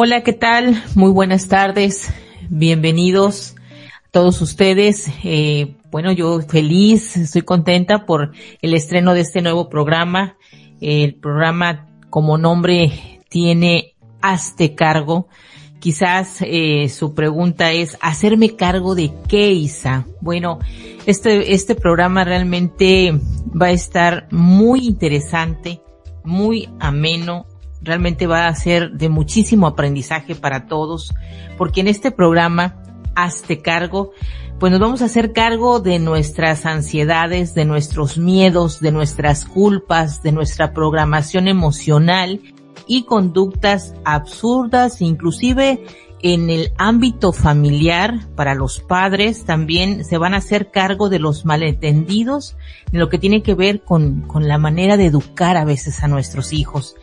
Hola, ¿qué tal? Muy buenas tardes. Bienvenidos a todos ustedes. Eh, bueno, yo feliz, estoy contenta por el estreno de este nuevo programa. El programa como nombre tiene Hazte cargo. Quizás eh, su pregunta es, ¿hacerme cargo de qué, Isa? Bueno, este, este programa realmente va a estar muy interesante, muy ameno, realmente va a ser de muchísimo aprendizaje para todos, porque en este programa, Hazte cargo, pues nos vamos a hacer cargo de nuestras ansiedades, de nuestros miedos, de nuestras culpas, de nuestra programación emocional y conductas absurdas, inclusive en el ámbito familiar, para los padres también se van a hacer cargo de los malentendidos, en lo que tiene que ver con, con la manera de educar a veces a nuestros hijos.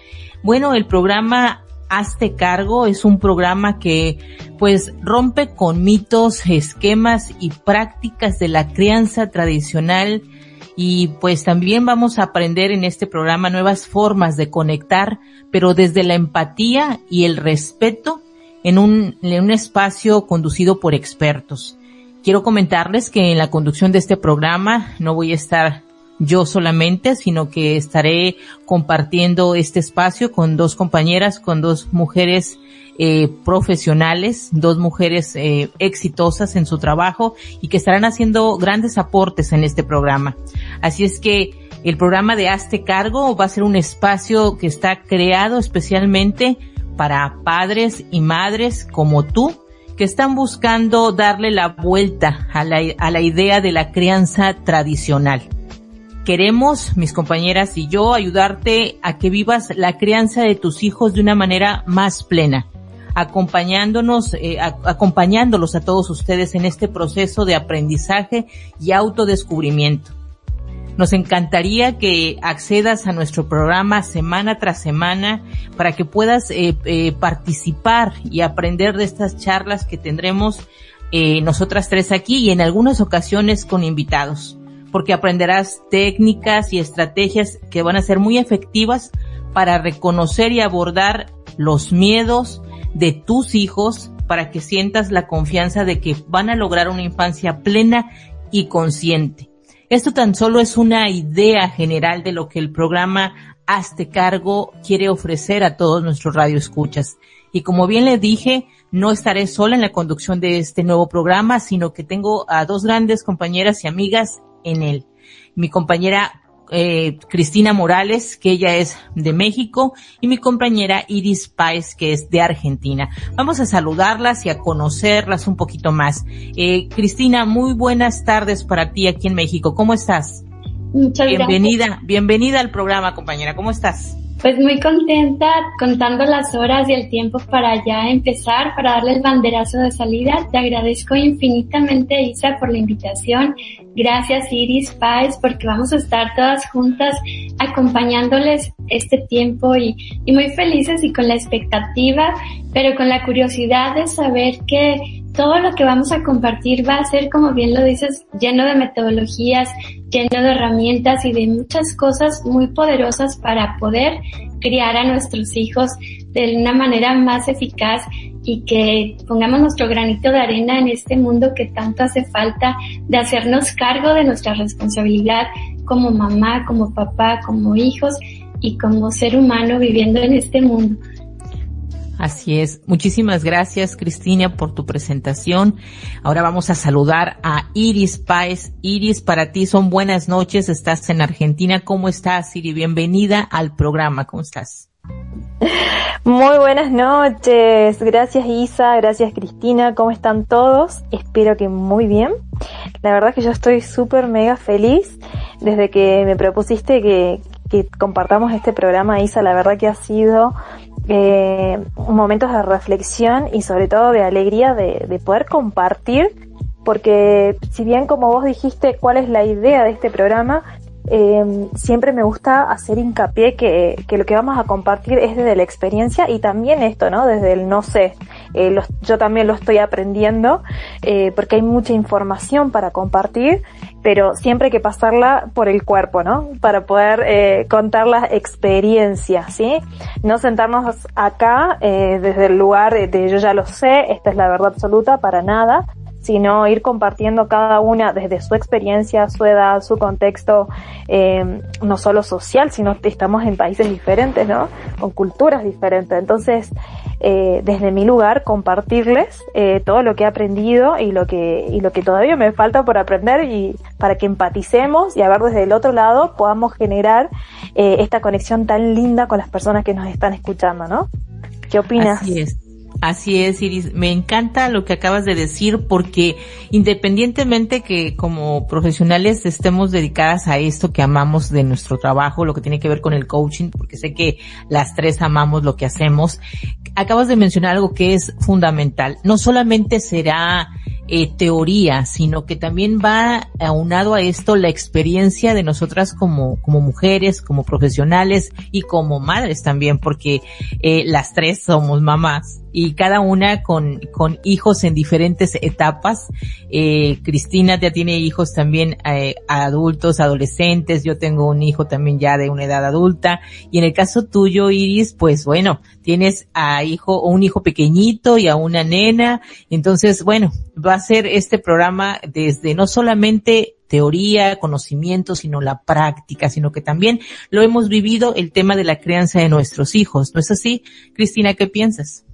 Bueno, el programa Hazte cargo es un programa que pues rompe con mitos, esquemas y prácticas de la crianza tradicional y pues también vamos a aprender en este programa nuevas formas de conectar, pero desde la empatía y el respeto en un, en un espacio conducido por expertos. Quiero comentarles que en la conducción de este programa no voy a estar yo solamente, sino que estaré compartiendo este espacio con dos compañeras, con dos mujeres eh, profesionales, dos mujeres eh, exitosas en su trabajo y que estarán haciendo grandes aportes en este programa. Así es que el programa de Hazte Cargo va a ser un espacio que está creado especialmente para padres y madres como tú que están buscando darle la vuelta a la, a la idea de la crianza tradicional. Queremos, mis compañeras y yo, ayudarte a que vivas la crianza de tus hijos de una manera más plena, acompañándonos, eh, acompañándolos a todos ustedes en este proceso de aprendizaje y autodescubrimiento. Nos encantaría que accedas a nuestro programa semana tras semana para que puedas eh, eh, participar y aprender de estas charlas que tendremos nosotras tres aquí y en algunas ocasiones con invitados porque aprenderás técnicas y estrategias que van a ser muy efectivas para reconocer y abordar los miedos de tus hijos para que sientas la confianza de que van a lograr una infancia plena y consciente. Esto tan solo es una idea general de lo que el programa Hazte Cargo quiere ofrecer a todos nuestros radioescuchas. Y como bien le dije, no estaré sola en la conducción de este nuevo programa, sino que tengo a dos grandes compañeras y amigas en él. Mi compañera eh, Cristina Morales, que ella es de México, y mi compañera Iris Páez, que es de Argentina. Vamos a saludarlas y a conocerlas un poquito más. Eh, Cristina, muy buenas tardes para ti aquí en México. ¿Cómo estás? Muchas bienvenida, bienvenida al programa, compañera. ¿Cómo estás? Pues muy contenta, contando las horas y el tiempo para ya empezar, para darle el banderazo de salida. Te agradezco infinitamente, Isa, por la invitación. Gracias, Iris Páez, porque vamos a estar todas juntas acompañándoles este tiempo y, y muy felices y con la expectativa, pero con la curiosidad de saber que todo lo que vamos a compartir va a ser, como bien lo dices, lleno de metodologías, lleno de herramientas y de muchas cosas muy poderosas para poder criar a nuestros hijos de una manera más eficaz y que pongamos nuestro granito de arena en este mundo que tanto hace falta de hacernos cargo de nuestra responsabilidad como mamá, como papá, como hijos y como ser humano viviendo en este mundo. Así es. Muchísimas gracias, Cristina, por tu presentación. Ahora vamos a saludar a Iris Páez. Iris, para ti son buenas noches. Estás en Argentina. ¿Cómo estás, Iris? Bienvenida al programa. ¿Cómo estás? Muy buenas noches. Gracias, Isa. Gracias, Cristina. ¿Cómo están todos? Espero que muy bien. La verdad es que yo estoy súper mega feliz desde que me propusiste que, que compartamos este programa, Isa. La verdad que ha sido eh, momentos de reflexión y sobre todo de alegría de, de, poder compartir, porque si bien como vos dijiste cuál es la idea de este programa, eh, siempre me gusta hacer hincapié que, que, lo que vamos a compartir es desde la experiencia y también esto, ¿no? Desde el no sé. Eh, yo también lo estoy aprendiendo eh, porque hay mucha información para compartir pero siempre hay que pasarla por el cuerpo, ¿no? Para poder eh, contar las experiencias, ¿sí? No sentarnos acá eh, desde el lugar de yo ya lo sé, esta es la verdad absoluta, para nada, sino ir compartiendo cada una desde su experiencia, su edad, su contexto, eh, no solo social, sino estamos en países diferentes, ¿no? Con culturas diferentes. Entonces, eh, desde mi lugar, compartirles eh, todo lo que he aprendido y lo que, y lo que todavía me falta por aprender y para que empaticemos y a ver desde el otro lado podamos generar eh, esta conexión tan linda con las personas que nos están escuchando, ¿no? ¿Qué opinas? Así es, Iris. Me encanta lo que acabas de decir porque independientemente que como profesionales estemos dedicadas a esto que amamos de nuestro trabajo, lo que tiene que ver con el coaching, porque sé que las tres amamos lo que hacemos, acabas de mencionar algo que es fundamental. No solamente será eh, teoría, sino que también va aunado a esto la experiencia de nosotras como, como mujeres, como profesionales y como madres también, porque eh, las tres somos mamás y cada una con, con hijos en diferentes etapas. Eh, Cristina ya tiene hijos también eh, adultos, adolescentes, yo tengo un hijo también ya de una edad adulta. Y en el caso tuyo, Iris, pues bueno, tienes a hijo, un hijo pequeñito y a una nena, entonces bueno, va a ser este programa desde no solamente teoría, conocimiento, sino la práctica, sino que también lo hemos vivido el tema de la crianza de nuestros hijos. ¿No es así? Cristina, ¿qué piensas?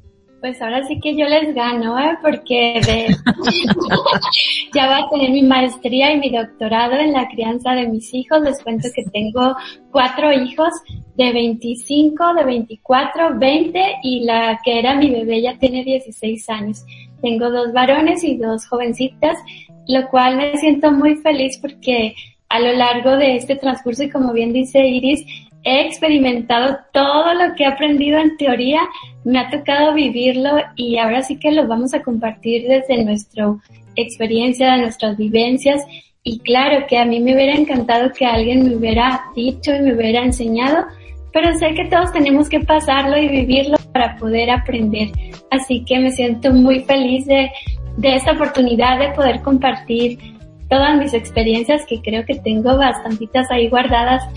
Pues ahora sí que yo les gano, ¿eh? Porque ya voy a tener mi maestría y mi doctorado en la crianza de mis hijos. Les cuento que tengo cuatro hijos de 25, de 24, 20 y la que era mi bebé ya tiene 16 años. Tengo dos varones y dos jovencitas, lo cual me siento muy feliz porque a lo largo de este transcurso y como bien dice Iris, he experimentado todo lo que he aprendido en teoría, me ha tocado vivirlo y ahora sí que lo vamos a compartir desde nuestra experiencia, nuestras vivencias. Y claro que a mí me hubiera encantado que alguien me hubiera dicho y me hubiera enseñado, pero sé que todos tenemos que pasarlo y vivirlo para poder aprender. Así que me siento muy feliz de, de esta oportunidad de poder compartir todas mis experiencias que creo que tengo bastantitas ahí guardadas.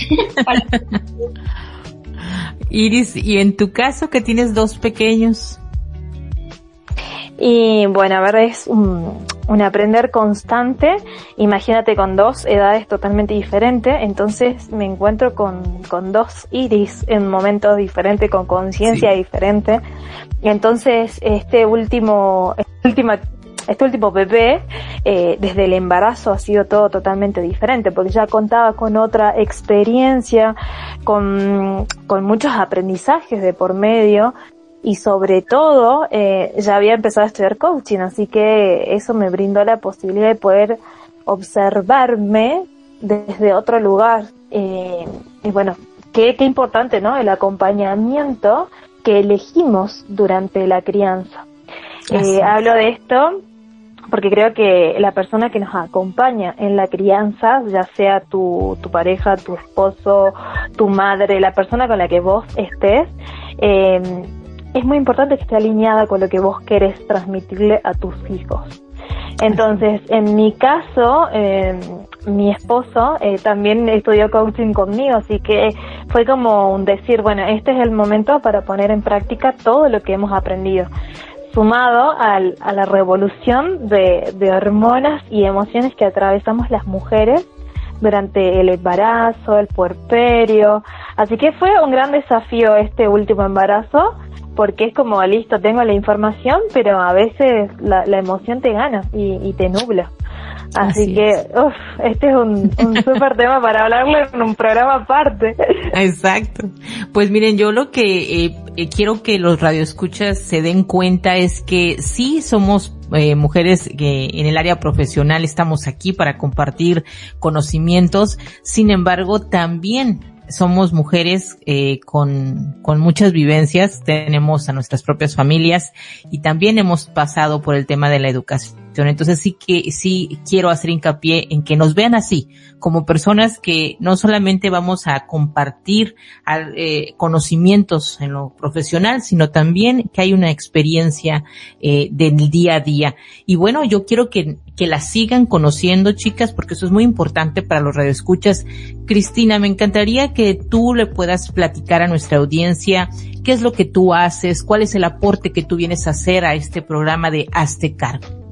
Iris, ¿y en tu caso que tienes dos pequeños? Y bueno, a ver, es un, un, aprender constante. Imagínate con dos edades totalmente diferentes, entonces me encuentro con, con dos iris en momentos diferentes, con conciencia diferente. Entonces este último, esta última este último bebé, eh, desde el embarazo ha sido todo totalmente diferente, porque ya contaba con otra experiencia, con, con muchos aprendizajes de por medio, y sobre todo eh, ya había empezado a estudiar coaching, así que eso me brindó la posibilidad de poder observarme desde otro lugar. Eh, y bueno, qué, qué importante, ¿no? El acompañamiento que elegimos durante la crianza. Eh, hablo de esto porque creo que la persona que nos acompaña en la crianza, ya sea tu, tu pareja, tu esposo, tu madre, la persona con la que vos estés, eh, es muy importante que esté alineada con lo que vos querés transmitirle a tus hijos. Entonces, en mi caso, eh, mi esposo eh, también estudió coaching conmigo, así que fue como un decir, bueno, este es el momento para poner en práctica todo lo que hemos aprendido sumado al, a la revolución de, de hormonas y emociones que atravesamos las mujeres durante el embarazo, el puerperio. Así que fue un gran desafío este último embarazo, porque es como, listo, tengo la información, pero a veces la, la emoción te gana y, y te nubla. Así, que, uff, este es un, un súper tema para hablarlo en un programa aparte. Exacto. Pues miren, yo lo que eh, eh, quiero que los radioescuchas se den cuenta es que sí somos eh, mujeres que en el área profesional estamos aquí para compartir conocimientos, sin embargo también somos mujeres eh, con, con muchas vivencias, tenemos a nuestras propias familias y también hemos pasado por el tema de la educación Entonces sí que, sí quiero hacer hincapié en que nos vean así, como personas que no solamente vamos a compartir eh, conocimientos en lo profesional, sino también que hay una experiencia eh, del día a día. Y bueno, yo quiero que, que la sigan conociendo, chicas, porque eso es muy importante para los radioescuchas. Cristina, me encantaría que tú le puedas platicar a nuestra audiencia qué es lo que tú haces, cuál es el aporte que tú vienes a hacer a este programa de Hazte Cargo.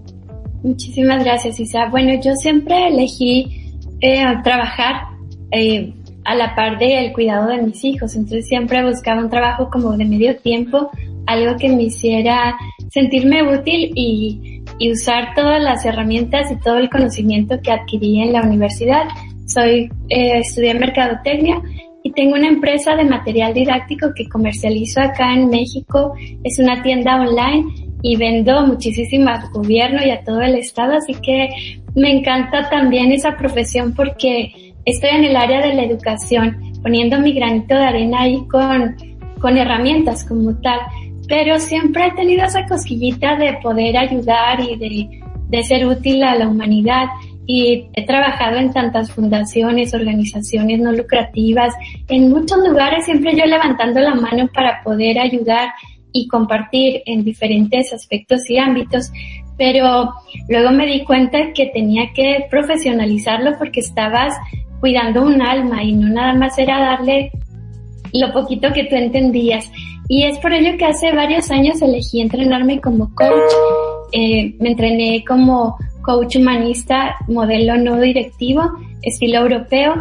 Muchísimas gracias, Isa. Bueno, yo siempre elegí eh, trabajar eh, a la par del cuidado de mis hijos, entonces siempre buscaba un trabajo como de medio tiempo, algo que me hiciera sentirme útil y, y usar todas las herramientas y todo el conocimiento que adquirí en la universidad. Soy, eh, estudié mercadotecnia y tengo una empresa de material didáctico que comercializo acá en México. Es una tienda online y vendo muchísimo al gobierno y a todo el estado, así que me encanta también esa profesión porque estoy en el área de la educación, poniendo mi granito de arena ahí con, con herramientas como tal, pero siempre he tenido esa cosquillita de poder ayudar y de, de ser útil a la humanidad y he trabajado en tantas fundaciones, organizaciones no lucrativas, en muchos lugares siempre yo levantando la mano para poder ayudar y compartir en diferentes aspectos y ámbitos, pero luego me di cuenta que tenía que profesionalizarlo porque estabas cuidando un alma y no nada más era darle lo poquito que tú entendías. Y es por ello que hace varios años elegí entrenarme como coach. Eh, me entrené como coach humanista, modelo no directivo, estilo europeo,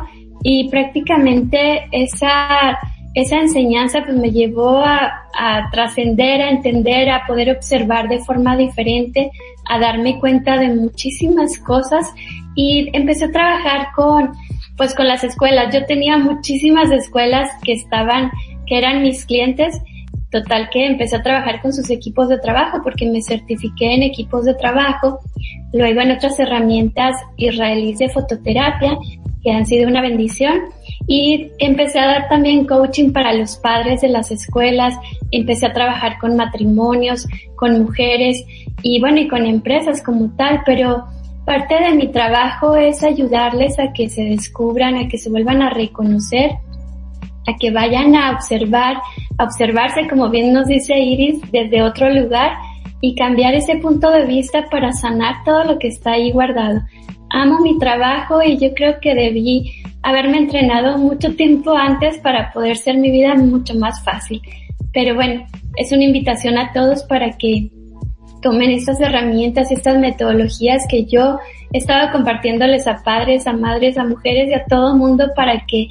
y prácticamente esa, esa enseñanza pues me llevó a, a trascender, a entender, a poder observar de forma diferente, a darme cuenta de muchísimas cosas. Y empecé a trabajar con, pues con las escuelas. Yo tenía muchísimas escuelas que estaban, que eran mis clientes. Total que empecé a trabajar con sus equipos de trabajo porque me certifiqué en equipos de trabajo, luego en otras herramientas israelíes de fototerapia que han sido una bendición y empecé a dar también coaching para los padres de las escuelas, empecé a trabajar con matrimonios, con mujeres y bueno, y con empresas como tal, pero parte de mi trabajo es ayudarles a que se descubran, a que se vuelvan a reconocer a que vayan a observar, a observarse, como bien nos dice Iris, desde otro lugar y cambiar ese punto de vista para sanar todo lo que está ahí guardado. Amo mi trabajo y yo creo que debí haberme entrenado mucho tiempo antes para poder ser mi vida mucho más fácil. Pero bueno, es una invitación a todos para que tomen estas herramientas, estas metodologías que yo he estado compartiéndoles a padres, a madres, a mujeres y a todo mundo para que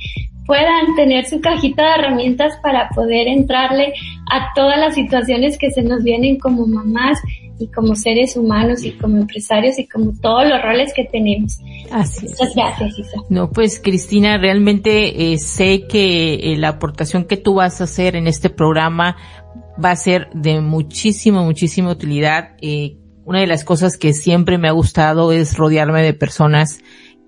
puedan tener su cajita de herramientas para poder entrarle a todas las situaciones que se nos vienen como mamás y como seres humanos y como empresarios y como todos los roles que tenemos. Así es. Muchas gracias, Isa. No, pues Cristina, realmente eh, sé que eh, la aportación que tú vas a hacer en este programa va a ser de muchísima, muchísima utilidad. Eh, una de las cosas que siempre me ha gustado es rodearme de personas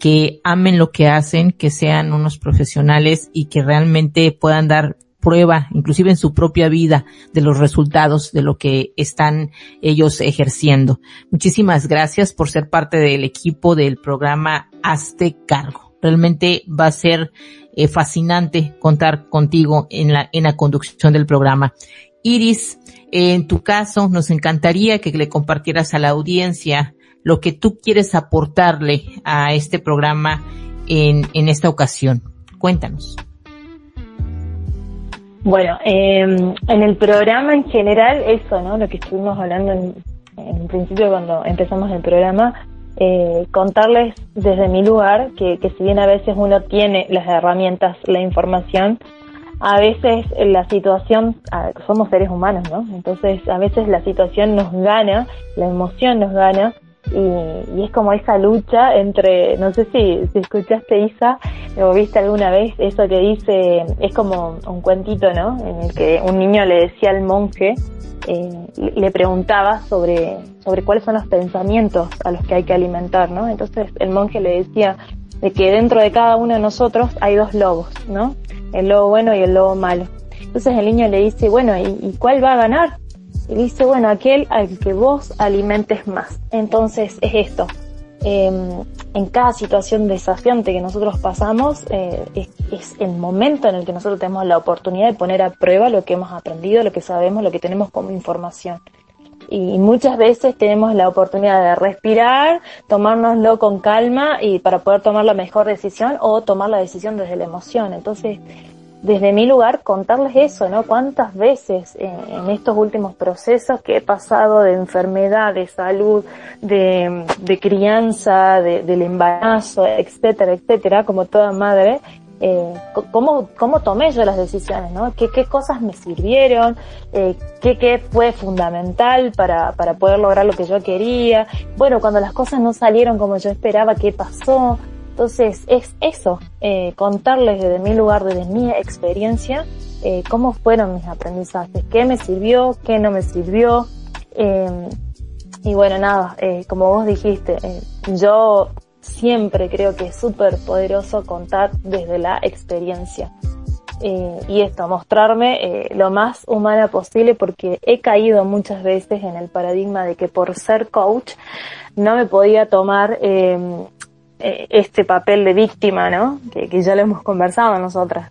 que amen lo que hacen, que sean unos profesionales y que realmente puedan dar prueba, inclusive en su propia vida, de los resultados de lo que están ellos ejerciendo. Muchísimas gracias por ser parte del equipo del programa Hazte Cargo. Realmente va a ser eh, fascinante contar contigo en la, en la conducción del programa. Iris, en tu caso, nos encantaría que le compartieras a la audiencia lo que tú quieres aportarle a este programa en, en esta ocasión. Cuéntanos. Bueno, eh, en el programa en general, eso, ¿no? Lo que estuvimos hablando en, en principio cuando empezamos el programa, eh, contarles desde mi lugar que, que si bien a veces uno tiene las herramientas, la información, a veces la situación, somos seres humanos, ¿no? Entonces a veces la situación nos gana, la emoción nos gana y, es como esa lucha entre, no sé si, si escuchaste Isa o viste alguna vez eso que dice, es como un cuentito, ¿no? En el que un niño le decía al monje, eh, le preguntaba sobre, sobre cuáles son los pensamientos a los que hay que alimentar, ¿no? Entonces el monje le decía de que dentro de cada uno de nosotros hay dos lobos, ¿no? El lobo bueno y el lobo malo. Entonces el niño le dice, bueno, ¿y, y cuál va a ganar? Y dice, bueno, aquel al que vos alimentes más. Entonces es esto. Em, en cada situación desafiante que nosotros pasamos, eh, es, es, el momento en el que nosotros tenemos la oportunidad de poner a prueba lo que hemos aprendido, lo que sabemos, lo que tenemos como información y muchas veces tenemos la oportunidad de respirar, tomárnoslo con calma y para poder tomar la mejor decisión o tomar la decisión desde la emoción. Entonces, desde mi lugar, contarles eso, ¿no? Cuántas veces en, estos últimos procesos que he pasado de enfermedad, de salud, de, crianza, de, del embarazo, etcétera, etcétera, como toda madre, eh, cómo, cómo tomé yo las decisiones, ¿no? ¿Qué, qué cosas me sirvieron? Eh, qué, ¿Qué fue fundamental para, para poder lograr lo que yo quería? Bueno, cuando las cosas no salieron como yo esperaba, ¿qué pasó? Entonces, es eso, eh, contarles desde mi lugar, desde mi experiencia, eh, cómo fueron mis aprendizajes, qué me sirvió, qué no me sirvió. Eh, y bueno, nada, eh, como vos dijiste, eh, yo siempre creo que es súper poderoso contar desde la experiencia. Eh, y esto, mostrarme lo más humana posible porque he caído muchas veces en el paradigma de que por ser coach no me podía tomar em, este papel de víctima, ¿no? Que, que, ya lo hemos conversado nosotras.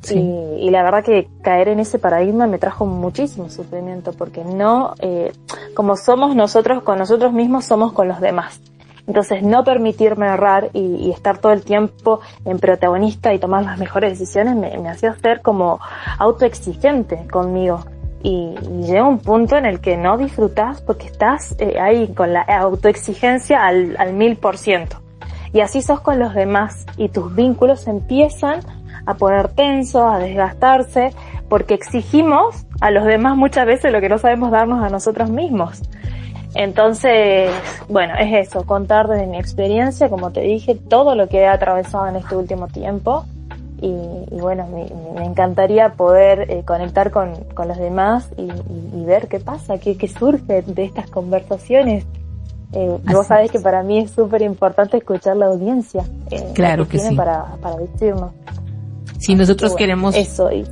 Sí. Y, y, la verdad que caer en ese paradigma me trajo muchísimo sufrimiento porque no, eh, como somos nosotros con nosotros mismos, somos con los demás. Entonces, no permitirme errar y, y, estar todo el tiempo en protagonista y tomar las mejores decisiones me, me hacía ser como autoexigente conmigo. Y, y, llega un punto en el que no disfrutas porque estás eh, ahí con la autoexigencia al mil por ciento. Y así sos con los demás y tus vínculos empiezan a poner tensos, a desgastarse, porque exigimos a los demás muchas veces lo que no sabemos darnos a nosotros mismos. Entonces, bueno, es eso, contar desde mi experiencia, como te dije, todo lo que he atravesado en este último tiempo. Y, bueno, me, encantaría poder eh, conectar con, con, los demás y, y, y, ver qué pasa, qué, qué surge de estas conversaciones. Eh, vos sabés que para mí es súper importante escuchar la audiencia. Eh, claro que, que sí. Para, para decirnos. Si nosotros bueno, queremos... Eso, y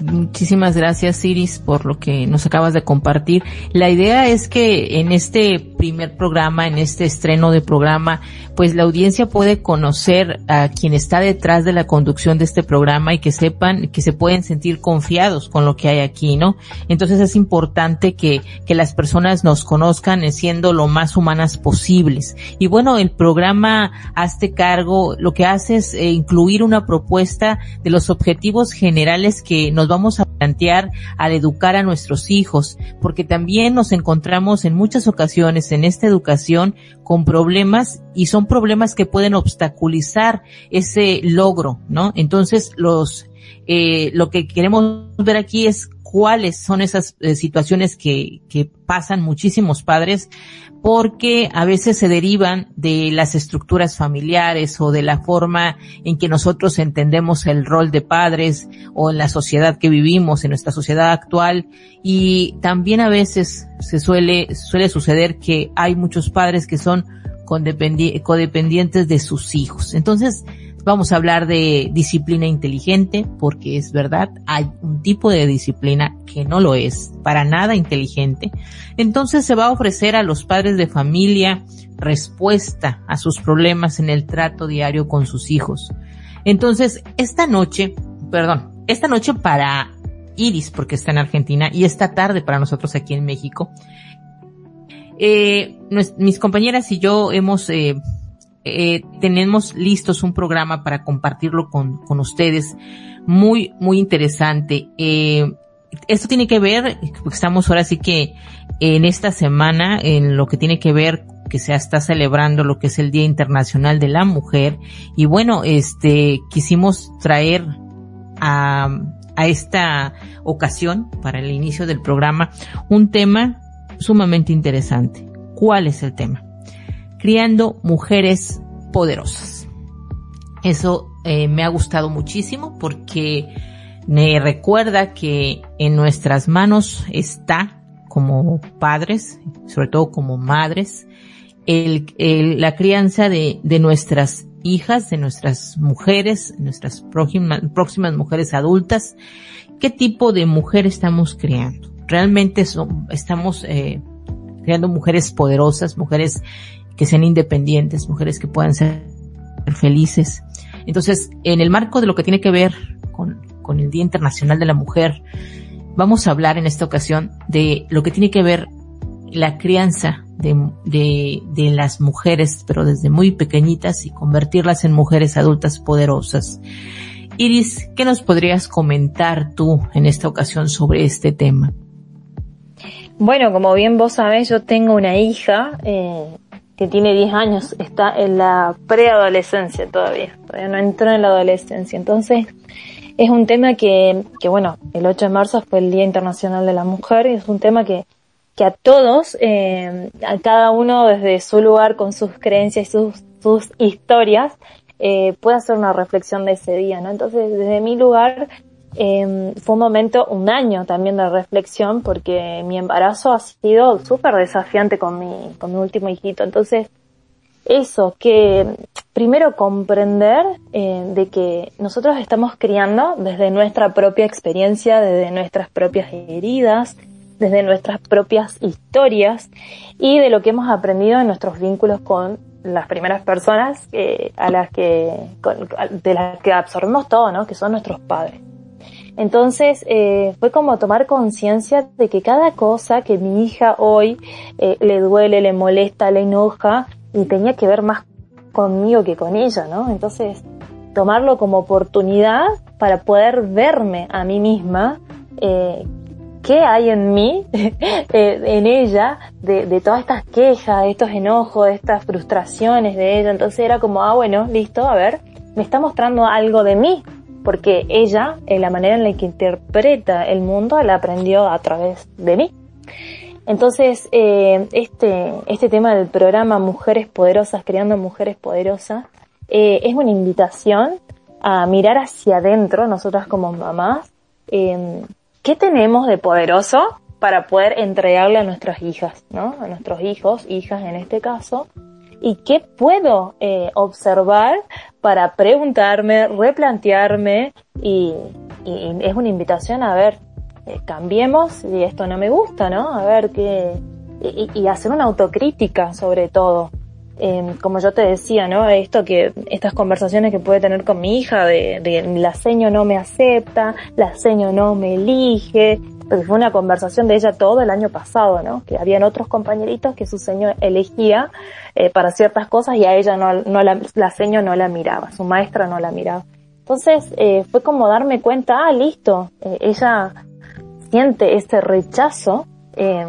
Muchísimas gracias Iris por lo que nos acabas de compartir. La idea es que en este primer programa, en este estreno de programa, pues la audiencia puede conocer a quien está detrás de la conducción de este programa y que sepan que se pueden sentir confiados con lo que hay aquí, ¿no? Entonces es importante que, que las personas nos conozcan siendo lo más humanas posibles. Y bueno, el programa Hazte Cargo lo que hace es eh, incluir una propuesta de los objetivos generales que nos vamos a plantear al educar a nuestros hijos, porque también nos encontramos en muchas ocasiones en esta educación con problemas y son problemas que pueden obstaculizar ese logro, ¿no? Entonces los eh, lo que queremos ver aquí es cuáles son esas eh, situaciones que, que pasan muchísimos padres porque a veces se derivan de las estructuras familiares o de la forma en que nosotros entendemos el rol de padres o en la sociedad que vivimos, en nuestra sociedad actual y también a veces se suele, suele suceder que hay muchos padres que son codependientes de sus hijos. Entonces, Vamos a hablar de disciplina inteligente, porque es verdad, hay un tipo de disciplina que no lo es, para nada inteligente. Entonces se va a ofrecer a los padres de familia respuesta a sus problemas en el trato diario con sus hijos. Entonces, esta noche, perdón, esta noche para Iris, porque está en Argentina, y esta tarde para nosotros aquí en México, eh, mis compañeras y yo hemos eh, eh, tenemos listos un programa para compartirlo con, con ustedes. Muy, muy interesante. Eh, esto tiene que ver, estamos ahora sí que en esta semana en lo que tiene que ver que se está celebrando lo que es el Día Internacional de la Mujer y bueno, este quisimos traer a, a esta ocasión para el inicio del programa un tema sumamente interesante. ¿Cuál es el tema? Criando mujeres poderosas. Eso eh, me ha gustado muchísimo porque me recuerda que en nuestras manos está como padres, sobre todo como madres, la crianza de, nuestras hijas, de nuestras mujeres, nuestras próximas, mujeres adultas, qué tipo de mujer estamos criando. realmente estamos eh, creando mujeres poderosas, mujeres que sean independientes, mujeres que puedan ser felices. Entonces, en el marco de lo que tiene que ver con, con el Día Internacional de la Mujer, vamos a hablar en esta ocasión de lo que tiene que ver la crianza de, de, de, las mujeres, pero desde muy pequeñitas y convertirlas en mujeres adultas poderosas. Iris, ¿qué nos podrías comentar tú en esta ocasión sobre este tema? Bueno, como bien vos sabés, yo tengo una hija eh, que tiene 10 años, está en la preadolescencia todavía, todavía no entró en la adolescencia. Entonces, es un tema que, que, bueno, el 8 de marzo fue el Día Internacional de la Mujer y es un tema que, que a todos, eh, a cada uno desde su lugar con sus creencias y sus, sus historias, eh, puede hacer una reflexión de ese día, ¿no? Entonces, desde mi lugar, eh, fue un momento, un año también de reflexión, porque mi embarazo ha sido súper desafiante con mi, con mi último hijito. Entonces, eso, que primero comprender eh, de que nosotros estamos criando desde nuestra propia experiencia, desde nuestras propias heridas, desde nuestras propias historias y de lo que hemos aprendido en nuestros vínculos con las primeras personas a las que, de las que absorbemos todo, ¿no? Que son nuestros padres. Entonces eh, fue como tomar conciencia de que cada cosa que mi hija hoy eh, le duele, le molesta, le enoja, y tenía que ver más conmigo que con ella, ¿no? Entonces tomarlo como oportunidad para poder verme a mí misma, eh, qué hay en mí, en ella, de, de, todas estas quejas, estos enojos, estas frustraciones de ella. Entonces era como, ah, bueno, listo, a ver, me está mostrando algo de mí, porque ella, la manera en la que interpreta el mundo, la aprendió a través de mí. Entonces, eh, este, este tema del programa Mujeres Poderosas, Creando Mujeres Poderosas, eh, es una invitación a mirar hacia adentro, nosotras como mamás, eh, qué tenemos de poderoso para poder entregarle a nuestras hijas, ¿no? A nuestros hijos, hijas en este caso, y qué puedo eh, observar para preguntarme, replantearme y, es una invitación a ver, eh, cambiemos y esto no me gusta, ¿no? A ver qué, y, hacer una autocrítica sobre todo. Em, como yo te decía, ¿no? Esto que, estas conversaciones que puede tener con mi hija de, la seño no me acepta, la seño no me elige, porque fue una conversación de ella todo el año pasado, ¿no? Que habían otros compañeritos que su señor elegía eh, para ciertas cosas y a ella no, la, la seño no la miraba, su maestra no la miraba. Entonces eh, fue como darme cuenta, ah, listo, eh, ella siente ese rechazo eh,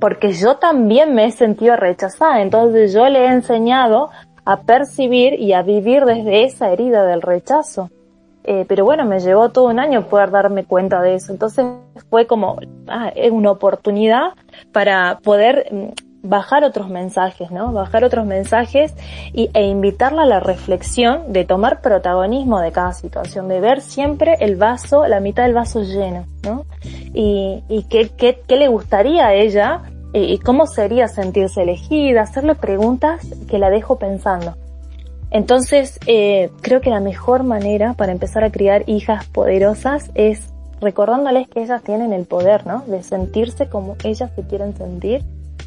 porque yo también me he sentido rechazada, entonces yo le he enseñado a percibir y a vivir desde esa herida del rechazo. Eh, pero bueno, me llevó todo un año poder darme cuenta de eso. Entonces fue como ah, una oportunidad para poder mm, bajar otros mensajes, ¿no? Bajar otros mensajes y, e invitarla a la reflexión de tomar protagonismo de cada situación, de ver siempre el vaso, la mitad del vaso lleno, ¿no? Y, y qué, qué, qué le gustaría a ella y cómo sería sentirse elegida, hacerle preguntas que la dejo pensando. Entonces, eh, creo que la mejor manera para empezar a criar hijas poderosas es recordándoles que ellas tienen el poder, ¿no? De sentirse como ellas se quieren sentir,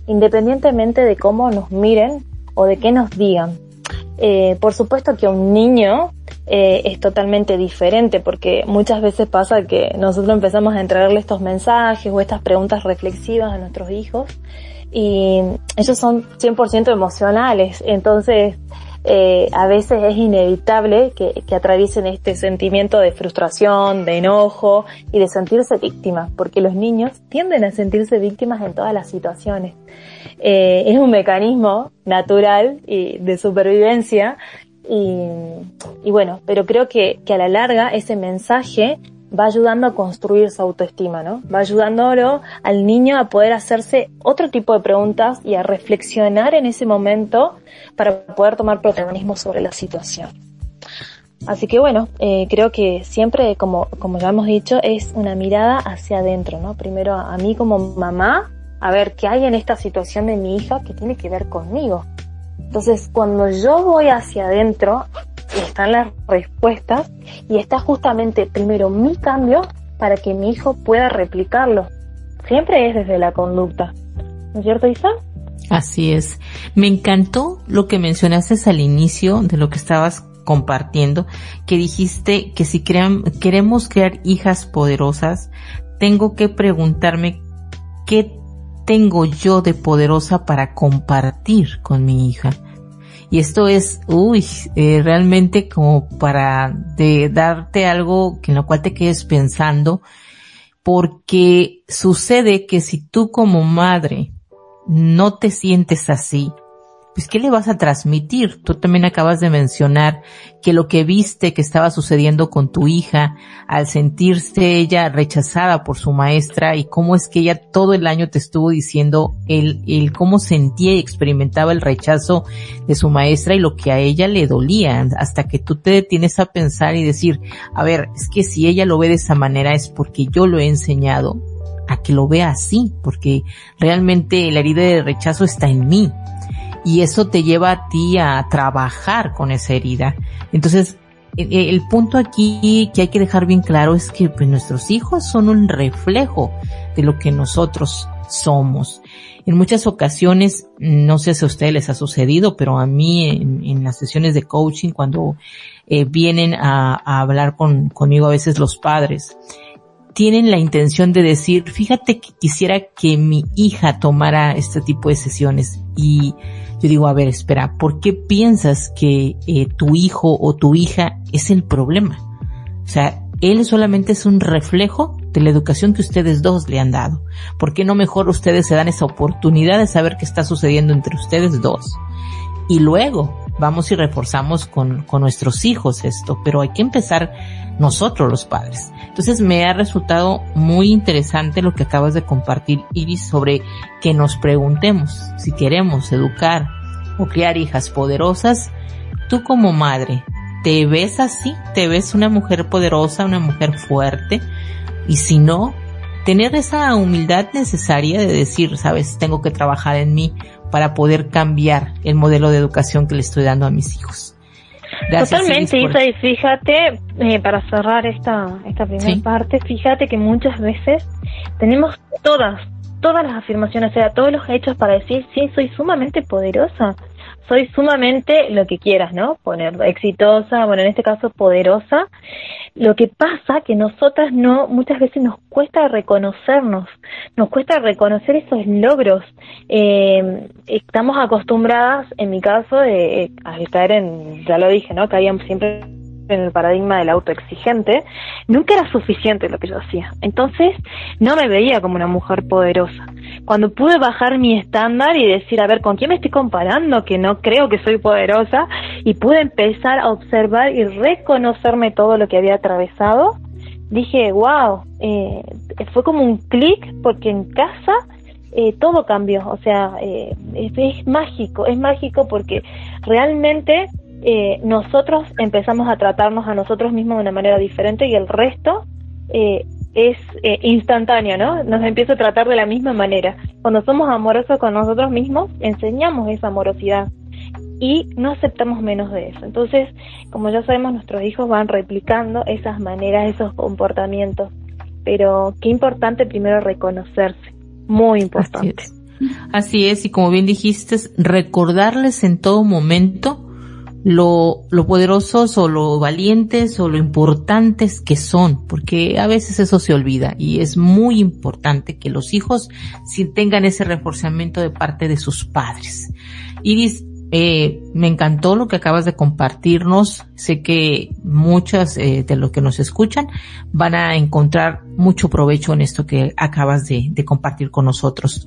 independientemente de cómo nos miren o de qué nos digan. Eh, por supuesto que un niño eh, es totalmente diferente porque muchas veces pasa que nosotros empezamos a entregarle estos mensajes o estas preguntas reflexivas a nuestros hijos y ellos son 100% emocionales. Entonces, eh, a veces es inevitable que, atraviesen este sentimiento de frustración, de enojo y de sentirse víctimas, porque los niños tienden a sentirse víctimas en todas las situaciones. Eh, es un mecanismo natural y de supervivencia y, bueno, pero creo que, que a la larga ese mensaje va ayudando a construir su autoestima, ¿no? Va ayudándolo al niño a poder hacerse otro tipo de preguntas y a reflexionar en ese momento para poder tomar protagonismo sobre la situación. Así que bueno, eh, creo que siempre, como, como ya hemos dicho, es una mirada hacia adentro, ¿no? Primero a, a mí como mamá, a ver qué hay en esta situación de mi hija que tiene que ver conmigo. Entonces, cuando yo voy hacia adentro, están las respuestas y está justamente primero mi cambio para que mi hijo pueda replicarlo. siempre es desde la conducta. ¿No es cierto, Isa? Así es. Me encantó lo que mencionaste al inicio de lo que estabas compartiendo, que dijiste que si queremos crear hijas poderosas, tengo que preguntarme qué tengo yo de poderosa para compartir con mi hija. Y esto es, uy, eh, realmente como para de darte algo en lo cual te quedes pensando, porque sucede que si tú como madre no te sientes así, pues ¿qué le vas a transmitir? Tú también acabas de mencionar que lo que viste que estaba sucediendo con tu hija al sentirse ella rechazada por su maestra y cómo es que ella todo el año te estuvo diciendo el, el cómo sentía y experimentaba el rechazo de su maestra y lo que a ella le dolía hasta que tú te detienes a pensar y decir, a ver, es que si ella lo ve de esa manera es porque yo lo he enseñado a que lo vea así, porque realmente la herida de rechazo está en mí y eso te lleva a ti a trabajar con esa herida. Entonces, el, punto aquí que hay que dejar bien claro es que pues, nuestros hijos son un reflejo de lo que nosotros somos. En muchas ocasiones, no sé si a ustedes les ha sucedido, pero a mí en, las sesiones de coaching, cuando eh, vienen a, hablar con, conmigo a veces los padres, tienen la intención de decir, fíjate que quisiera que mi hija tomara este tipo de sesiones y yo digo, a ver, espera, ¿por qué piensas que eh, tu hijo o tu hija es el problema? O sea, él solamente es un reflejo de la educación que ustedes dos le han dado. ¿Por qué no mejor ustedes se dan esa oportunidad de saber qué está sucediendo entre ustedes dos? Y luego vamos y reforzamos con, con nuestros hijos esto, pero hay que empezar nosotros los padres. Entonces me ha resultado muy interesante lo que acabas de compartir, Iris, sobre que nos preguntemos si queremos educar o criar hijas poderosas. Tú como madre, ¿te ves así? ¿Te ves una mujer poderosa, una mujer fuerte? Y si no, tener esa humildad necesaria de decir, sabes, tengo que trabajar en mí para poder cambiar el modelo de educación que le estoy dando a mis hijos. Totalmente, Isa, y fíjate, eh, para cerrar esta, esta primera parte, fíjate que muchas veces tenemos todas, todas las afirmaciones, o sea, todos los hechos para decir, sí, soy sumamente poderosa, soy sumamente lo que quieras, ¿no? Poner exitosa, bueno, en este caso poderosa. Lo que pasa que nosotras no, muchas veces nos cuesta reconocernos, nos cuesta reconocer esos logros. Eh, estamos acostumbradas, en mi caso, de, al caer en, ya lo dije, ¿no? Caíamos siempre en el paradigma del autoexigente, nunca era suficiente lo que yo hacía. Entonces, no me veía como una mujer poderosa. Cuando pude bajar mi estándar y decir, a ver, ¿con quién me estoy comparando? Que no creo que soy poderosa, y pude empezar a observar y reconocerme todo lo que había atravesado, dije, wow, eh, fue como un clic porque en casa eh, todo cambió, o sea, eh, es, mágico, es mágico porque realmente eh, nosotros empezamos a tratarnos a nosotros mismos de una manera diferente y el resto eh, es eh, instantáneo, ¿no? Nos empieza a tratar de la misma manera. Cuando somos amorosos con nosotros mismos, enseñamos esa amorosidad y no aceptamos menos de eso. Entonces, como ya sabemos, nuestros hijos van replicando esas maneras, esos comportamientos. Pero qué importante primero reconocerse, muy importante. Así es, y como bien dijiste, recordarles en todo momento lo, lo poderosos o lo valientes o lo importantes que son, porque a veces eso se olvida y es muy importante que los hijos si tengan ese reforzamiento de parte de sus padres. Iris, eh, me encantó lo que acabas de compartirnos. Sé que muchas eh, de los que nos escuchan van a encontrar mucho provecho en esto que acabas de, de compartir con nosotros.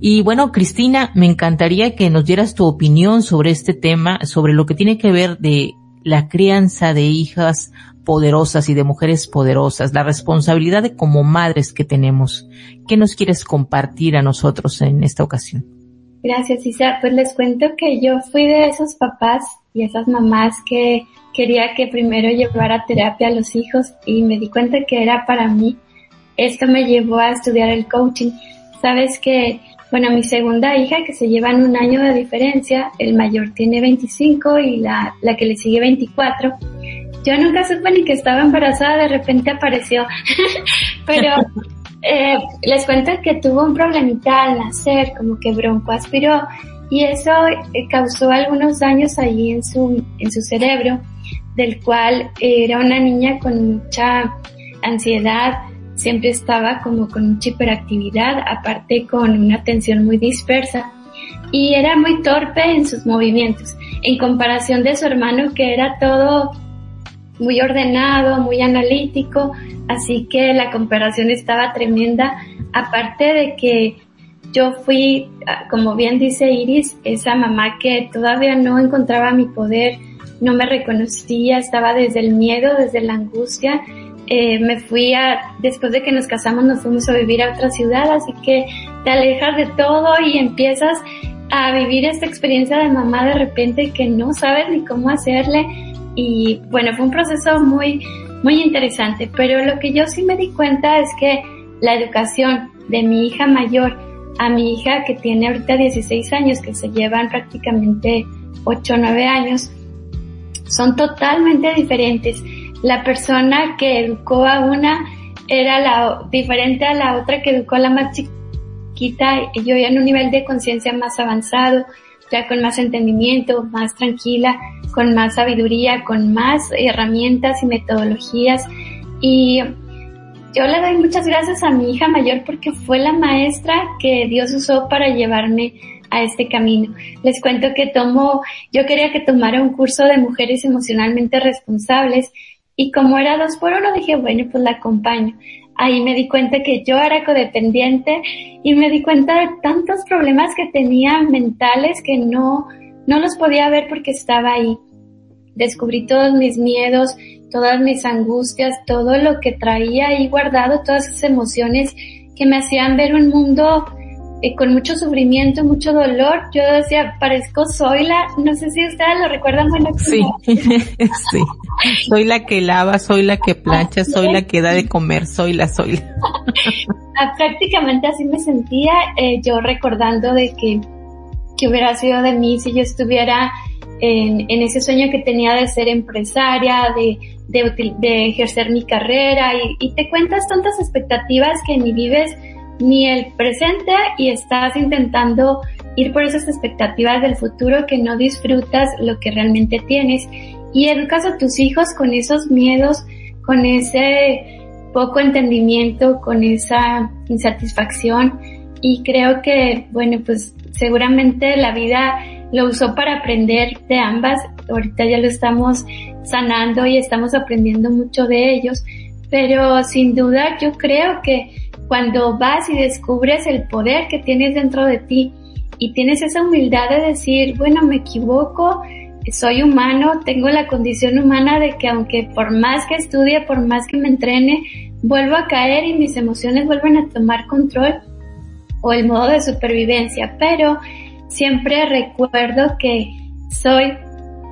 Y bueno, Cristina, me encantaría que nos dieras tu opinión sobre este tema, sobre lo que tiene que ver de la crianza de hijas poderosas y de mujeres poderosas, la responsabilidad de como madres que tenemos. ¿Qué nos quieres compartir a nosotros en esta ocasión? Gracias, Isa. Pues les cuento que yo fui de esos papás y esas mamás que quería que primero llevara terapia a los hijos y me di cuenta que era para mí. Esto me llevó a estudiar el coaching. Sabes que bueno, mi segunda hija, que se llevan un año de diferencia, el mayor tiene 25 y la, la que le sigue 24. Yo nunca supe ni que estaba embarazada, de repente apareció. Pero eh, les cuento que tuvo un problemita al nacer, como que broncoaspiró, y eso eh, causó algunos daños allí en su, en su cerebro, del cual era una niña con mucha ansiedad, siempre estaba como con mucha hiperactividad, aparte con una atención muy dispersa y era muy torpe en sus movimientos, en comparación de su hermano que era todo muy ordenado, muy analítico, así que la comparación estaba tremenda, aparte de que yo fui, ah, como bien dice Iris, esa mamá que todavía no encontraba mi poder, no me reconocía, estaba desde el miedo, desde la angustia. Eh, me fui a, después de que nos casamos, nos fuimos a vivir a otra ciudad, así que te alejas de todo y empiezas a vivir esta experiencia de mamá de repente que no sabes ni cómo hacerle. Y bueno, fue un proceso muy, muy interesante, pero lo que yo sí me di cuenta es que la educación de mi hija mayor a mi hija que tiene ahorita 16 años, que se llevan prácticamente 8 o 9 años, son totalmente diferentes. La persona que educó a una era la diferente a la otra que educó a la más chiquita, yo ya en un nivel de conciencia más avanzado, ya con más entendimiento, más tranquila, con más sabiduría, con más herramientas y metodologías. Y yo le doy muchas gracias a mi hija mayor porque fue la maestra que Dios usó para llevarme a este camino. Les cuento que tomo, yo quería que tomara un curso de mujeres emocionalmente responsables y como era dos por uno dije, bueno, pues la acompaño. Ahí me di cuenta que yo era codependiente y me di cuenta de tantos problemas que tenía mentales que no, no los podía ver porque estaba ahí. Descubrí todos mis miedos, todas mis angustias, todo lo que traía ahí guardado, todas esas emociones que me hacían ver un mundo eh, con mucho sufrimiento, mucho dolor. Yo decía, parezco Zoila, no sé si ustedes lo recuerdan bueno. Sí, sí. Soy la que lava, soy la que plancha, soy la que da de comer, soy la soy. Ah, prácticamente así me sentía, eh, yo recordando de que, que hubiera sido de mí si yo estuviera en, en ese sueño que tenía de ser empresaria, de, de, de ejercer mi carrera y, y te cuentas tantas expectativas que ni vives ni el presente y estás intentando ir por esas expectativas del futuro que no disfrutas lo que realmente tienes. Y educas a tus hijos con esos miedos, con ese poco entendimiento, con esa insatisfacción. Y creo que, bueno, pues seguramente la vida lo usó para aprender de ambas. Ahorita ya lo estamos sanando y estamos aprendiendo mucho de ellos, pero sin duda yo creo que cuando vas y descubres el poder que tienes dentro de ti y tienes esa humildad de decir, bueno, me equivoco, soy humano, tengo la condición humana de que aunque por más que estudie, por más que me entrene, vuelvo a caer y mis emociones vuelven a tomar control o el modo de supervivencia, pero siempre recuerdo que soy,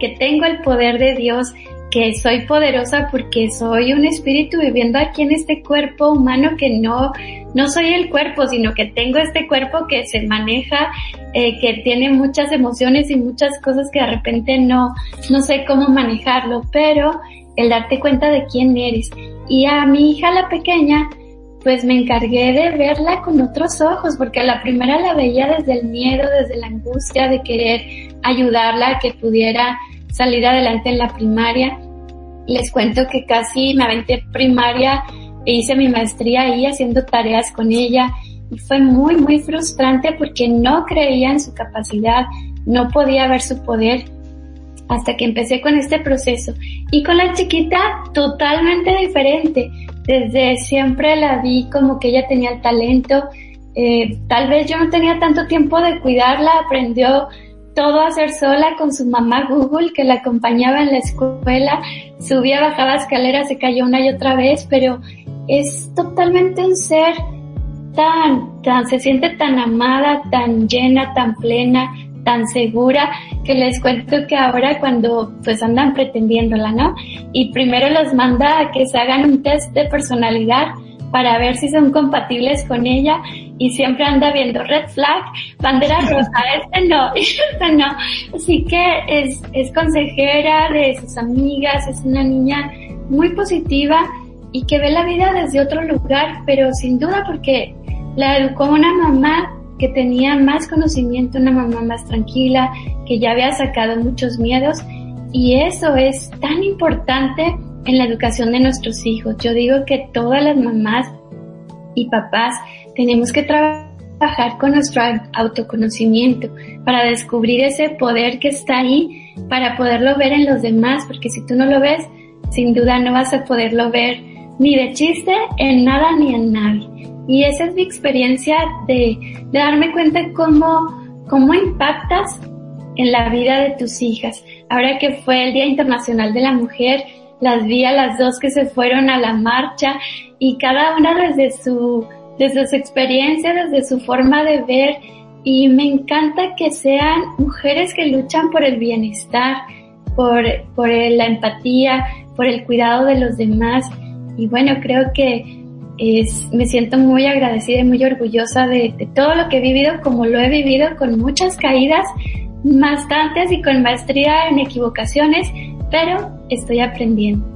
que tengo el poder de Dios, que soy poderosa porque soy un espíritu viviendo aquí en este cuerpo humano que no, no soy el cuerpo, sino que tengo este cuerpo que se maneja, eh, que tiene muchas emociones y muchas cosas que de repente no, no sé cómo manejarlo, pero el darte cuenta de quién eres. Y a mi hija la pequeña, pues me encargué de verla con otros ojos, porque a la primera la veía desde el miedo, desde la angustia de querer ayudarla a que pudiera salir adelante en la primaria. Les cuento que casi me aventé primaria e hice mi maestría ahí haciendo tareas con ella y fue muy, muy frustrante porque no creía en su capacidad, no podía ver su poder hasta que empecé con este proceso. Y con la chiquita totalmente diferente. Desde siempre la vi como que ella tenía el talento. Eh, tal vez yo no tenía tanto tiempo de cuidarla, aprendió todo a hacer sola con su mamá Google que la acompañaba en la escuela, subía, bajaba escaleras, se cayó una y otra vez, pero es totalmente un ser tan, tan, se siente tan amada, tan llena, tan plena, tan segura, que les cuento que ahora cuando pues andan pretendiéndola, ¿no? Y primero los manda a que se hagan un test de personalidad para ver si son compatibles con ella y siempre anda viendo red flag, bandera roja, este no, este no. Así que es, es consejera de sus amigas, es una niña muy positiva y que ve la vida desde otro lugar, pero sin duda porque la educó una mamá que tenía más conocimiento, una mamá más tranquila, que ya había sacado muchos miedos y eso es tan importante en la educación de nuestros hijos. Yo digo que todas las mamás y papás tenemos que trabajar con nuestro autoconocimiento para descubrir ese poder que está ahí, para poderlo ver en los demás, porque si tú no lo ves, sin duda no vas a poderlo ver ni de chiste en nada ni en nadie. Y esa es mi experiencia de, darme cuenta cómo, cómo impactas en la vida de tus hijas. Ahora que fue el Día Internacional de la Mujer, las vi a las dos que se fueron a la marcha y cada una desde su, desde su experiencia, desde su forma de ver. Y me encanta que sean mujeres que luchan por el bienestar, por, por la empatía, por el cuidado de los demás. Y bueno, creo que es, me siento muy agradecida y muy orgullosa de, de todo lo que he vivido como lo he vivido con muchas caídas, bastantes y con maestría en equivocaciones, pero estoy aprendiendo.